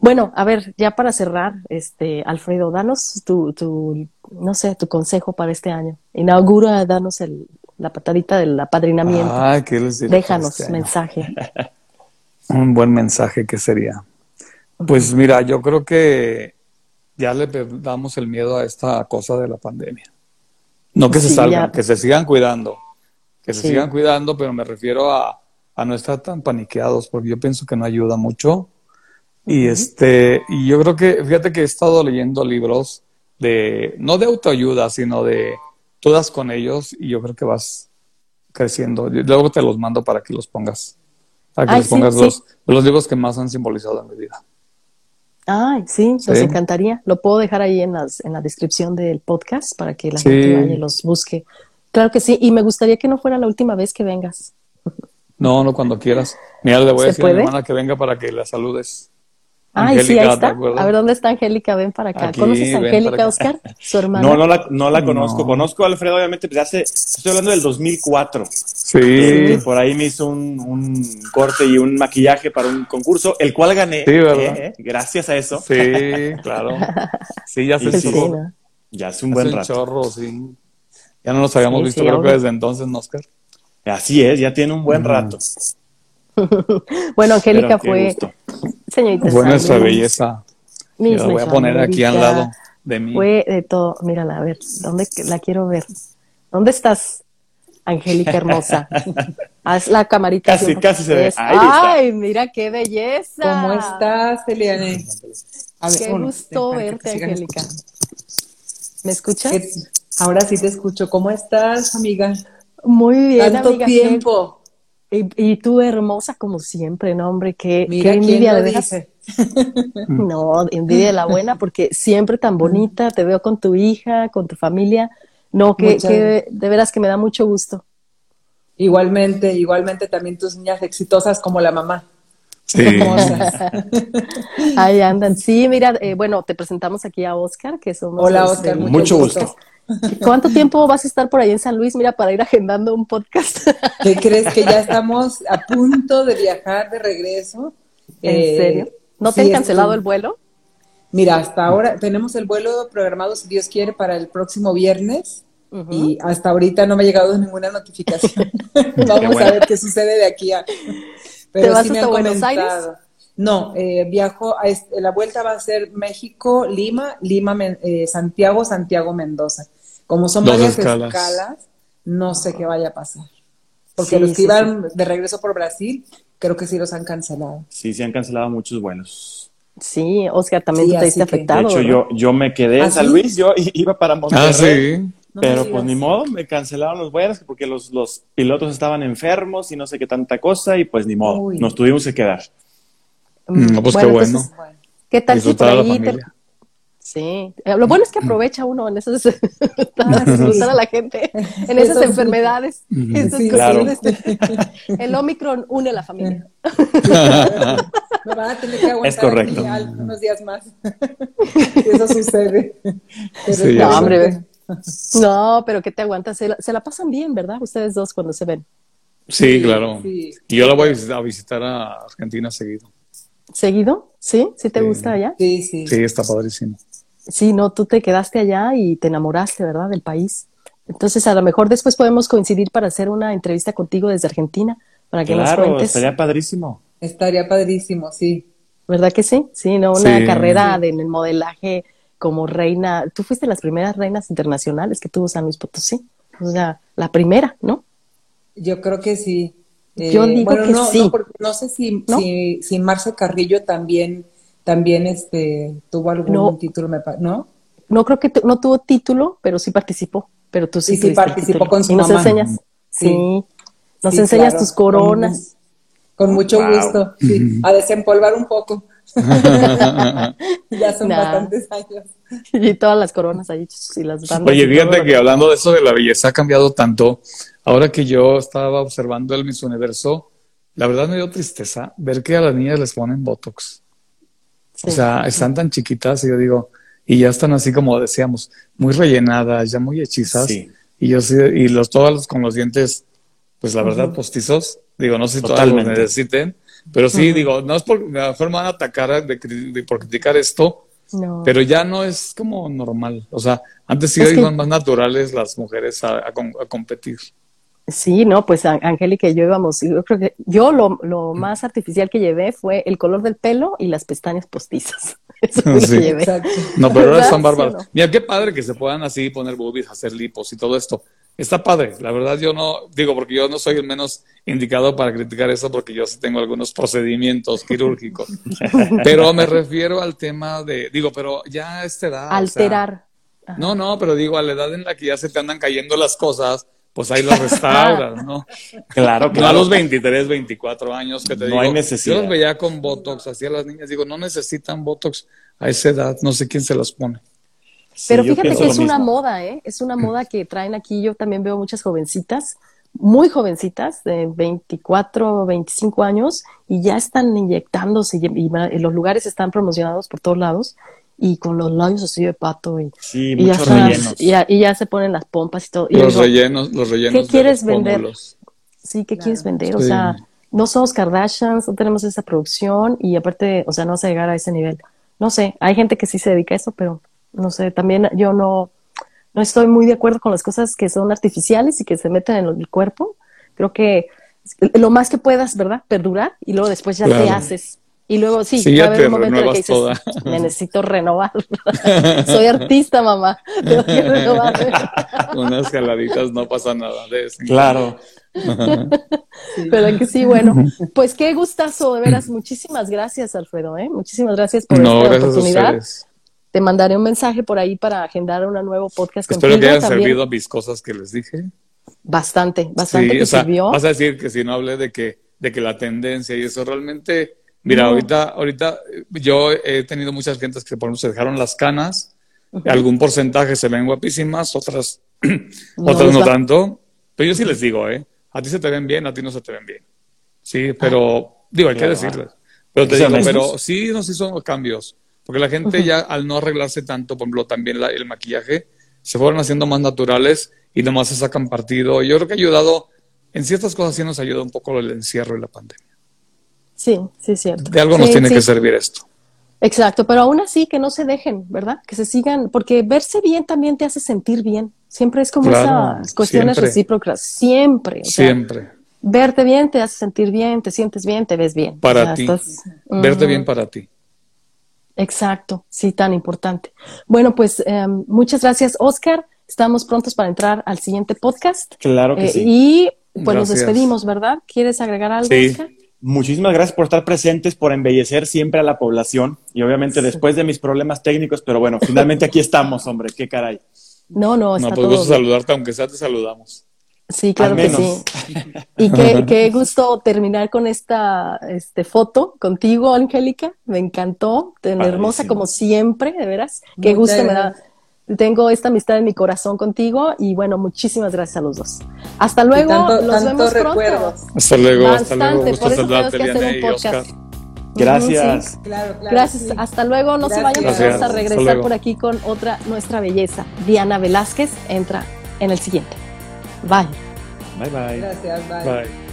bueno, a ver, ya para cerrar, este, Alfredo, danos tu, tu, no sé, tu consejo para este año. Inaugura, danos el, la patadita del apadrinamiento. Ah, ¿qué Déjanos este mensaje. Un buen mensaje que sería. Pues mira, yo creo que ya le damos el miedo a esta cosa de la pandemia. No que se salgan, que se sigan cuidando, que se sigan cuidando, pero me refiero a, a no estar tan paniqueados, porque yo pienso que no ayuda mucho y este, y yo creo que, fíjate que he estado leyendo libros de, no de autoayuda, sino de todas con ellos, y yo creo que vas creciendo. Luego te los mando para que los pongas, para que los pongas Los, los libros que más han simbolizado en mi vida. Ay, sí, nos encantaría. Lo puedo dejar ahí en, las, en la descripción del podcast para que la gente vaya y los busque. Claro que sí, y me gustaría que no fuera la última vez que vengas. No, no, cuando quieras. Mira, le voy a decir a mi hermana que venga para que la saludes. Ay, sí, ahí está. A ver, ¿dónde está Angélica? Ven para acá. ¿Conoces a Angélica, Oscar? Su hermana. No, no la, no la conozco. Conozco a Alfredo, obviamente, pues hace, estoy hablando del 2004. Sí. por ahí me hizo un, un, corte y un maquillaje para un concurso, el cual gané. Sí, ¿verdad? Eh, gracias a eso. Sí, claro. Sí, ya se sí, Ya hace un buen rato. chorro, sí. Ya no nos habíamos visto, creo que desde entonces, Oscar? Así es, ya tiene un buen rato. bueno, Angélica fue señorita. Fue nuestra belleza. la voy a poner aquí al lado de mí. Fue de todo. Mírala, a ver, ¿dónde la quiero ver? ¿Dónde estás, Angélica hermosa? Haz la camarita. Casi, casi se ve. Ay, mira qué belleza. ¿Cómo estás, Eliane? qué gusto verte, Angélica. ¿Me escuchas? Ahora sí te escucho. ¿Cómo estás, amiga? Muy bien, Tanto tiempo. Y, tú hermosa como siempre, ¿no, hombre? Qué, qué envidia de veras. no, envidia de la buena, porque siempre tan bonita, te veo con tu hija, con tu familia. No, que, que de veras que me da mucho gusto. Igualmente, igualmente también tus niñas exitosas como la mamá. Sí. Ahí andan. Sí, mira, eh, bueno, te presentamos aquí a Oscar, que somos. Hola, Oscar. mucho, gusto. ¿Cuánto tiempo vas a estar por ahí en San Luis? Mira, para ir agendando un podcast. ¿Qué crees que ya estamos a punto de viajar de regreso? ¿En eh, serio? ¿No te han cancelado el vuelo? Mira, hasta ahora tenemos el vuelo programado, si Dios quiere, para el próximo viernes. Y hasta ahorita no me ha llegado ninguna notificación. Vamos a ver qué sucede de aquí a. Pero ¿Te vas hasta Buenos Aires? No, eh, viajo, a la vuelta va a ser México, Lima, Lima, eh, Santiago, Santiago, Mendoza. Como son varias escalas. no sé qué vaya a pasar. Porque los que iban de regreso por Brasil, creo que sí los han cancelado. Sí, sí han cancelado muchos vuelos. Sí, Oscar, también te viste afectado. De hecho, yo, yo me quedé en ¿Ah, San Luis, yo iba para Monterrey. Ah, sí. pero pues ni modo, me cancelaron los vuelos porque los, los pilotos estaban enfermos y no sé qué tanta cosa y pues ni modo, nos tuvimos que quedar. Mm, pues qué bueno. ¿Qué tal si por ahí Sí, eh, lo bueno es que aprovecha uno en esas para disfrutar a la gente en esas enfermedades. El Omicron une a la familia. Me van a tener que aguantar es correcto. unos días más. Eso sucede. no, hombre, no, pero ¿qué te aguantas? Se la, se la, pasan bien, ¿verdad? Ustedes dos cuando se ven. Sí, claro. Y yo la voy a visitar a Argentina seguido. ¿Seguido? ¿Sí? ¿Sí te gusta allá? Sí, sí. Sí, está padrísimo. Sí, no, tú te quedaste allá y te enamoraste, ¿verdad? Del país. Entonces, a lo mejor después podemos coincidir para hacer una entrevista contigo desde Argentina, para que nos cuentes. estaría padrísimo. Estaría padrísimo, sí. ¿Verdad que sí? Sí, ¿no? Una carrera en el modelaje como reina. Tú fuiste las primeras reinas internacionales que tuvo San Luis Potosí. O sea, la primera, ¿no? Yo creo que sí. Yo eh, digo que no, sí. No, no sé si, si, si, Marce Carrillo también, también este, tuvo algún título, ¿no? No creo que no tuvo título, pero sí participó. Pero tú sí, sí, participó con su y nos enseñas, sí, nos enseñas tus coronas. Con, mucho gusto, sí, a desempolvar un poco. ya son bastantes años. Y todas las coronas ahí y las bandas. Oye, fíjate que hablando de eso de la belleza ha cambiado tanto. Ahora que yo estaba observando el Miss Universo, la verdad me dio tristeza ver que a las niñas les ponen Botox. O sea, están tan chiquitas y yo digo, y ya están así como decíamos, muy rellenadas, ya muy hechizas. Y yo sí, y los todos con los dientes, pues la verdad, postizos. Digo, no sé si todas lo necesiten, pero sí, digo, no es por, me van a atacar de, por criticar esto, pero ya no es como normal. O sea, antes sí iban más naturales las mujeres a competir. Sí, no, pues Angélica y yo íbamos, yo creo que yo lo, lo, más artificial que llevé fue el color del pelo y las pestañas postizas. Eso lo que llevé. No, pero ahora están bárbaros. Mira, qué padre que se puedan así poner boobies, hacer lipos y todo esto. Está padre, la verdad yo no, digo, porque yo no soy el menos indicado para criticar eso porque yo sí tengo algunos procedimientos quirúrgicos. pero me refiero al tema de, digo, pero ya a esta edad. Alterar. no, no, pero digo, a la edad en la que ya se te andan cayendo las cosas, pues ahí los restauras, ¿no? Claro, que No a los 23, 24 años que te no digo. hay necesidad. Yo los veía con Botox, así a las niñas, digo, no necesitan Botox a esa edad, no sé quién se los pone. Pero fíjate que es una moda, ¿eh? Es una moda que traen aquí, yo también veo muchas jovencitas, muy jovencitas, de 24, 25 años, y ya están inyectándose y, y los lugares están promocionados por todos lados y con los labios así de pato y, sí, rellenos. Y ya, se ponen las pompas y todo. Y los rellenos, los rellenos. ¿Qué quieres vender? Sí, ¿qué quieres vender? O sea, no somos Kardashians, no tenemos esa producción y aparte, o sea, no vas a llegar a ese nivel. No sé, hay gente que sí se dedica a eso, pero no sé, también yo no, no estoy muy de acuerdo con las cosas que son artificiales y que se meten en el cuerpo. Creo que lo más que puedas, ¿verdad? Perdurar y luego después ya te haces y luego sí, va a haber un momento en el que dices, me necesito renovar. Soy artista, mamá. Tengo que renovar. Unas jaladitas no pasa nada de eso. Claro. Pero que sí, bueno, pues qué gustazo, de veras. Muchísimas gracias, Alfredo. ¿eh? Muchísimas gracias por esta oportunidad. Te mandaré un mensaje por ahí para agendar un nuevo podcast Espero contigo. Espero que hayan servido mis cosas que les dije. Bastante, bastante sí, que sirvió. Vas a decir que si no hablé de que, de que la tendencia y eso realmente Mira, ahorita, ahorita yo he tenido muchas clientes que por ejemplo se dejaron las canas, algún porcentaje se ven guapísimas, otras, no, otras no tanto. Pero yo sí les digo, ¿eh? A ti se te ven bien, a ti no se te ven bien. Sí, pero digo, hay que decirles. Pero te digo, pero sí nos hizo cambios. Porque la gente ya al no arreglarse tanto, por ejemplo, también el maquillaje, se fueron haciendo más naturales y nomás se sacan partido. Yo creo que ha ayudado, en ciertas cosas sí nos ayuda un poco el encierro y la pandemia. Sí, sí, es cierto. De algo nos tiene que servir esto. Exacto, pero aún así que no se dejen, ¿verdad? Que se sigan, porque verse bien también te hace sentir bien. Siempre es como esas cuestiones recíprocas, siempre. siempre. Verte bien te hace sentir bien, te sientes bien, te ves bien. Para ti. Verte bien para ti. Exacto, sí, tan importante. Bueno, pues em, muchas gracias, Oscar. Estamos prontos para entrar al siguiente podcast. Claro que eh, sí. Y pues nos despedimos, ¿verdad? ¿Quieres agregar algo, Oscar? Muchísimas gracias por estar presentes, por embellecer siempre a la población y obviamente después de mis problemas técnicos, pero bueno, finalmente aquí estamos, hombre, qué caray. No, no, está no, pues gusto saludarte, aunque sea te saludamos. Sí, claro que sí. Y qué, qué, gusto terminar con esta este, foto contigo, Angélica. Me encantó, tan hermosa como siempre, de veras. Qué gusto me da. Tengo esta amistad en mi corazón contigo y bueno, muchísimas gracias a los dos. Hasta luego, nos vemos pronto. Hasta luego, hasta luego. Por eso tenemos que hacer un podcast. Gracias. Gracias. Hasta luego. No se vayan, vamos a regresar por aquí con otra nuestra belleza. Diana Velázquez entra en el siguiente. Bye. Bye bye. Gracias, bye. Bye.